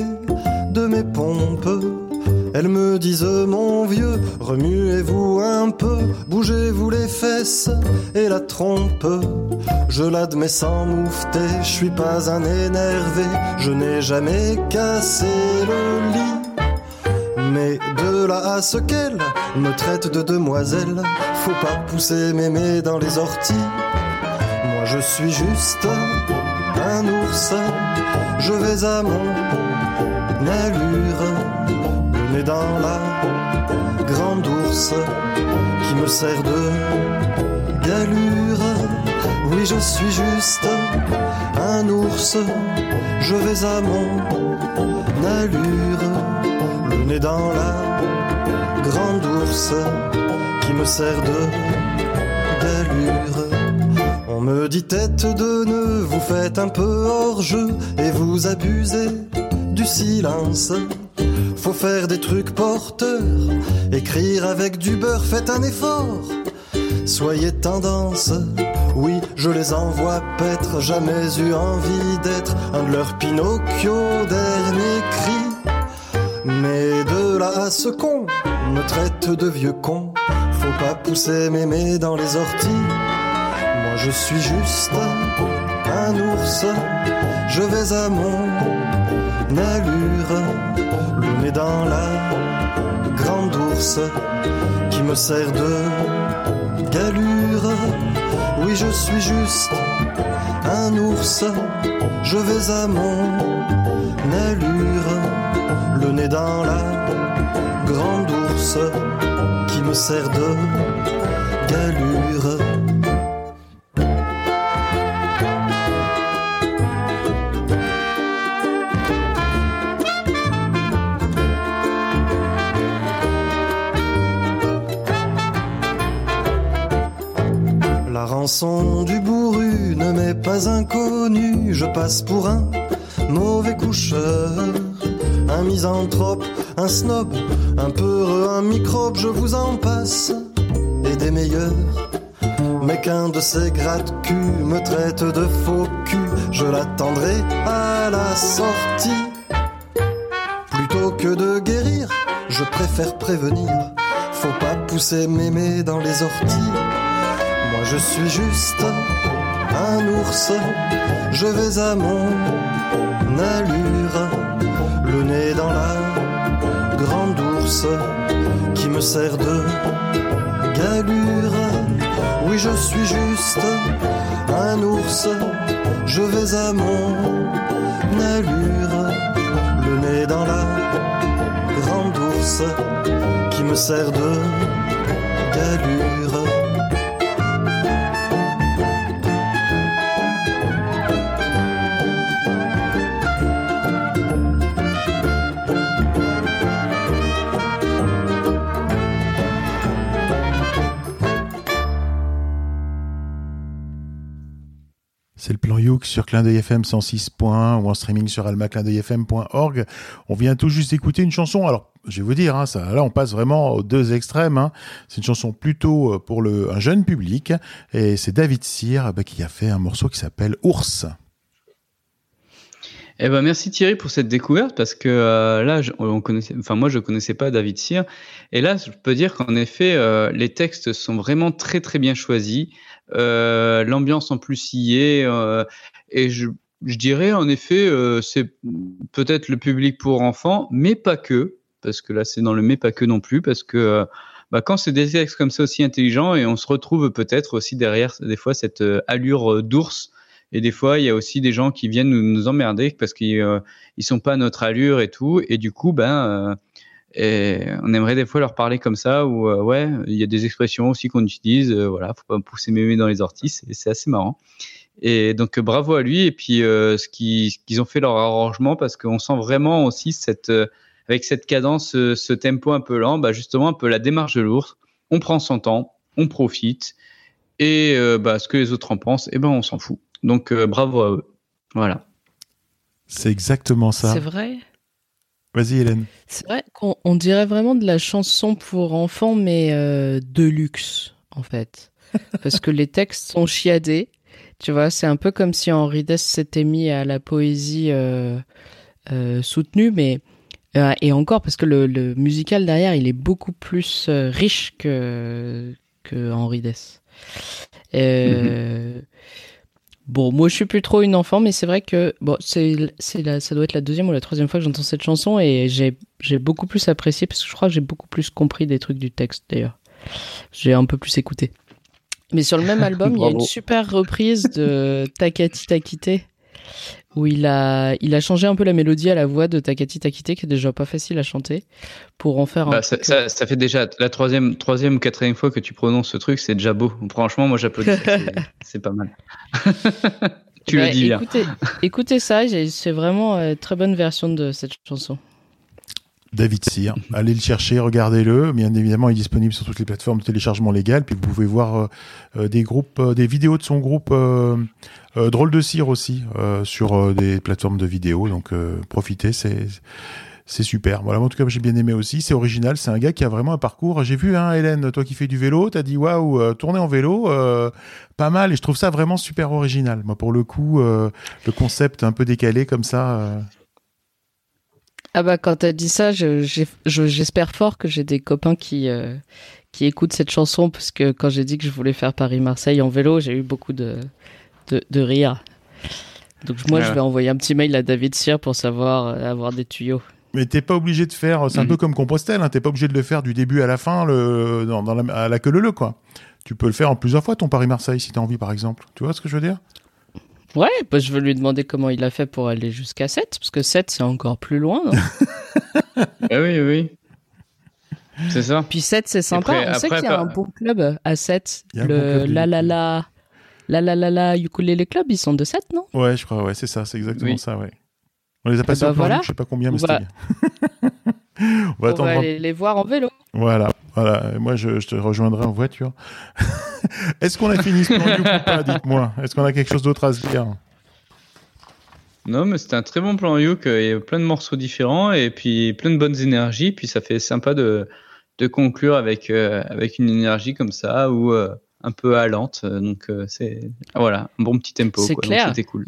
de mes pompes. Elles me disent mon vieux, remuez-vous un peu, bougez-vous les fesses et la trompe. Je l'admets sans moufter, je suis pas un énervé, je n'ai jamais cassé le lit. Mais de là à ce qu'elle me traite de demoiselle, faut pas pousser mémé dans les orties. Je suis juste un ours, je vais à mon allure, nez dans la grande ours qui me sert de galure. Oui, je suis juste un ours, je vais à mon allure, le nez dans la grande ours qui me sert de d'allure. On me dit tête de nœud, vous faites un peu hors jeu et vous abusez du silence. Faut faire des trucs porteurs, écrire avec du beurre, faites un effort. Soyez tendance, oui, je les envoie paître, jamais eu envie d'être un de leurs Pinocchio dernier cri. Mais de là à ce con me traite de vieux con, faut pas pousser mémé dans les orties. Je suis juste un ours, je vais à mon allure, le nez dans la grande ours qui me sert de galure. Oui, je suis juste un ours, je vais à mon allure, le nez dans la grande ours qui me sert de galure. Pas inconnue, je passe pour un mauvais coucheur, un misanthrope, un snob, un peureux, un microbe, je vous en passe, et des meilleurs. Mais qu'un de ces gratte-cul me traite de faux cul, je l'attendrai à la sortie. Plutôt que de guérir, je préfère prévenir. Faut pas pousser mémé dans les orties. Moi je suis juste un ours, je vais à mon allure, le nez dans la grande ours qui me sert de galure. Oui je suis juste un ours, je vais à mon allure, le nez dans la grande ours qui me sert de galure. Sur Clin d'œil FM 106.1 ou en streaming sur almaclindeuilfm.org. On vient tout juste d'écouter une chanson. Alors, je vais vous dire, hein, ça, là, on passe vraiment aux deux extrêmes. hein. C'est une chanson plutôt euh, pour le, un jeune public. Et c'est David Cyr bah, qui a fait un morceau qui s'appelle Ours. Eh ben merci Thierry pour cette découverte parce que euh, là on connaissait enfin moi je connaissais pas David Cyr et là je peux dire qu'en effet euh, les textes sont vraiment très très bien choisis l'ambiance en plus y est euh, et je je dirais en effet euh, c'est peut-être le public pour enfants mais pas que parce que là c'est dans le mais pas que non plus parce que euh, bah, quand c'est des textes comme ça aussi intelligents et on se retrouve peut-être aussi derrière des fois cette euh, allure euh, d'ours et des fois, il y a aussi des gens qui viennent nous, emmerder parce qu'ils euh, ils sont pas à notre allure et tout. Et du coup, ben, euh, et on aimerait des fois leur parler comme ça ou euh, ouais, il y a des expressions aussi qu'on utilise. euh, voilà, faut pas pousser mémé dans les orties. Et c'est assez marrant. Et donc euh, bravo à lui et puis euh, ce qu'ils ont fait leur arrangement parce qu'on sent vraiment aussi cette euh, avec cette cadence, ce tempo un peu lent, bah justement un peu la démarche de l'ours. On prend son temps, on profite et euh, bah, ce que les autres en pensent, eh ben on s'en fout. Donc euh, bravo à eux. Voilà. C'est exactement ça. C'est vrai. Vas-y, Hélène. C'est vrai qu'on on dirait vraiment de la chanson pour enfants, mais euh, de luxe, en fait. (laughs) Parce que les textes sont chiadés. Tu vois, c'est un peu comme si Henri Dess s'était mis à la poésie euh, euh, soutenue, mais et encore, parce que le, le musical derrière, il est beaucoup plus riche que, que Henri Dess. Euh, Bon, moi je suis plus trop une enfant, mais c'est vrai que bon, c'est, c'est ça doit être la deuxième ou la troisième fois que j'entends cette chanson et j'ai, j'ai beaucoup plus apprécié parce que je crois que j'ai beaucoup plus compris des trucs du texte d'ailleurs. J'ai un peu plus écouté. Mais sur le même (laughs) album, il y a une super reprise de Takati Takite où il a, il a changé un peu la mélodie à la voix de Takati Takite qui est déjà pas facile à chanter pour en faire un Bah, ça, truc, ça, ça fait déjà la troisième, troisième ou quatrième fois que tu prononces ce truc, c'est déjà beau. Franchement, moi j'applaudis. (laughs) c'est- pas mal. (laughs) tu Ouais, le dis bien. Écoutez, écoutez ça, c'est vraiment une très bonne version de cette chanson. David Cyr. Allez le chercher, regardez-le. Bien évidemment, il est disponible sur toutes les plateformes de téléchargement légal. Puis vous pouvez voir euh, euh, des groupes, euh, des vidéos de son groupe Drôle de Cire aussi sur des plateformes de vidéos. Donc profitez, c'est c'est super. Voilà, en tout cas, j'ai bien aimé aussi. C'est original. C'est un gars qui a vraiment un parcours. J'ai vu, hein, Hélène, toi qui fais du vélo, t'as dit waouh, tourner en vélo, euh, pas mal. Et je trouve ça vraiment super original. Moi, pour le coup, euh, le concept un peu décalé comme ça. euh, Ah bah quand t'as dit ça, je- j'ai- je- j'espère fort que j'ai des copains qui euh, qui écoutent cette chanson parce que quand j'ai dit que je voulais faire Paris-Marseille en vélo, j'ai eu beaucoup de de, de rire. Donc moi, Ouais. je vais envoyer un petit mail à David Cyr pour savoir euh, avoir des tuyaux. Mais t'es pas obligé de faire, c'est un Mhm. peu comme Compostelle, hein, t'es pas obligé de le faire du début à la fin, le, dans, dans la, à la queue leu quoi. Tu peux le faire en plusieurs fois ton Paris-Marseille si t'as envie par exemple. Tu vois ce que je veux dire? Ouais, bah, je veux lui demander comment il a fait pour aller jusqu'à 7 parce que 7 c'est encore plus loin. non? (laughs) Ah oui, oui. C'est ça. Puis 7 c'est sympa. Après- On sait après, qu'il y a pas- un bon club à 7. Il y a un Le bon la la la la la la la ukulele club, ils sont de 7, non? Ouais, je crois, ouais, c'est ça, c'est exactement Oui. ça, ouais. On les a passés bah au plan voilà. Je sais pas combien, mais On c'était. (laughs) On va On attendre. va un- aller les voir en vélo. Voilà, voilà. Et Moi, je, je te rejoindrai en voiture. (laughs) Est-ce qu'on a fini ce plan ou pas Dites-moi? Est-ce qu'on a quelque chose d'autre à se dire? Non, mais c'était un très bon plan Youk. Il y a plein de morceaux différents et puis plein de bonnes énergies. Puis ça fait sympa de, de conclure avec, euh, avec une énergie comme ça ou euh, un peu allante. Donc euh, c'est voilà, un bon petit tempo. C'est clair. C'était cool.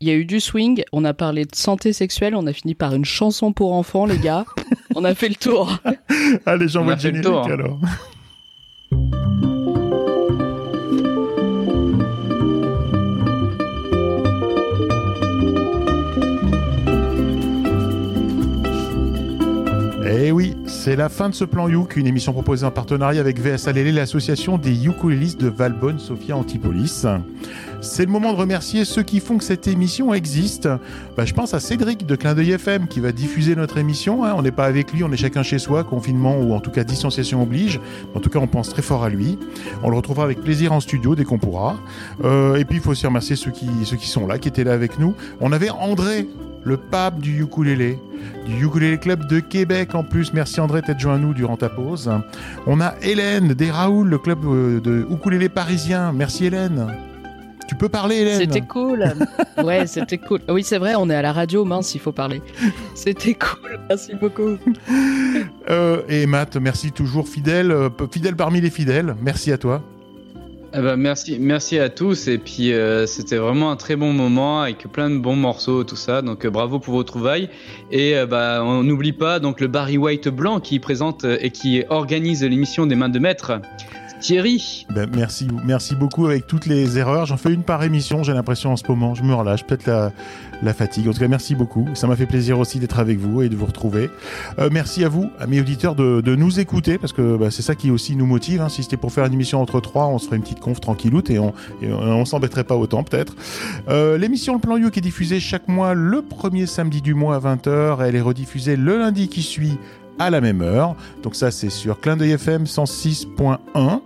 Il y a eu du swing, on a parlé de santé sexuelle, on a fini par une chanson pour enfants, les gars. (laughs) on a fait le tour. Allez, On j'envoie le générique tour, hein. alors. C'est la fin de ce plan Youk, une émission proposée en partenariat avec VS Alélé, l'association des ukulélistes de Valbonne, Sophia Antipolis. C'est le moment de remercier ceux qui font que cette émission existe. Bah, je pense à Cédric de Clin d'œil FM qui va diffuser notre émission. hein. On n'est pas avec lui, on est chacun chez soi, confinement ou en tout cas distanciation oblige. En tout cas, on pense très fort à lui. On le retrouvera avec plaisir en studio dès qu'on pourra. Euh, et puis, il faut aussi remercier ceux qui, ceux qui sont là, qui étaient là avec nous. On avait André, le pape du ukulélé, du Ukulélé Club de Québec en plus. Merci André d'être joint à nous durant ta pause. On a Hélène des Raoul, le club euh, de ukulélé parisien. Merci Hélène. Tu peux parler Hélène? C'était cool. Ouais, c'était cool. Oui, c'est vrai, on est à la radio, mince, il faut parler. C'était cool, merci beaucoup. Euh, et Matt, merci toujours fidèle, euh, fidèle parmi les fidèles. Merci à toi. Eh ben, merci, merci à tous. Et puis, euh, c'était vraiment un très bon moment avec plein de bons morceaux, tout ça. Donc, euh, bravo pour vos trouvailles. Et euh, bah, on n'oublie pas donc le Barry White blanc qui présente et qui organise l'émission des mains de maître. Ben, merci, merci beaucoup avec toutes les erreurs. J'en fais une par émission, j'ai l'impression en ce moment. Je me relâche, peut-être la, la fatigue. En tout cas, merci beaucoup. Ça m'a fait plaisir aussi d'être avec vous et de vous retrouver. Euh, merci à vous, à mes auditeurs, de, nous écouter parce que bah, c'est ça qui aussi nous motive. hein. Si c'était pour faire une émission entre trois, on se ferait une petite conf tranquilloute et on, et s'embêterait pas autant peut-être. Euh, L'émission Le Plan You qui est diffusée chaque mois le premier samedi du mois à 20h. Elle est rediffusée le lundi qui suit à la même heure. Donc ça, c'est sur Clin d'œil FM 106.1.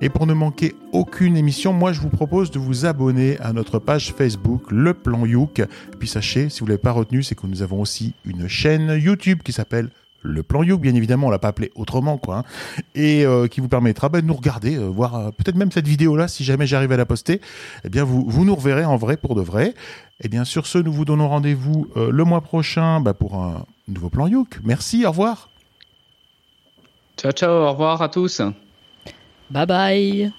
Et pour ne manquer aucune émission, moi, je vous propose de vous abonner à notre page Facebook, Le Plan Youk. Puis sachez, si vous l'avez pas retenu, c'est que nous avons aussi une chaîne YouTube qui s'appelle le plan Youk, bien évidemment, on l'a pas appelé autrement, quoi, hein, et euh, qui vous permettra bah, de nous regarder, euh, voir euh, peut-être même cette vidéo-là, si jamais j'arrive à la poster, eh bien vous, vous nous reverrez en vrai pour de vrai. Et bien sur ce, nous vous donnons rendez-vous le mois prochain bah, pour un nouveau plan Youk. Merci, au revoir. Ciao, ciao. Au revoir à tous. Bye bye.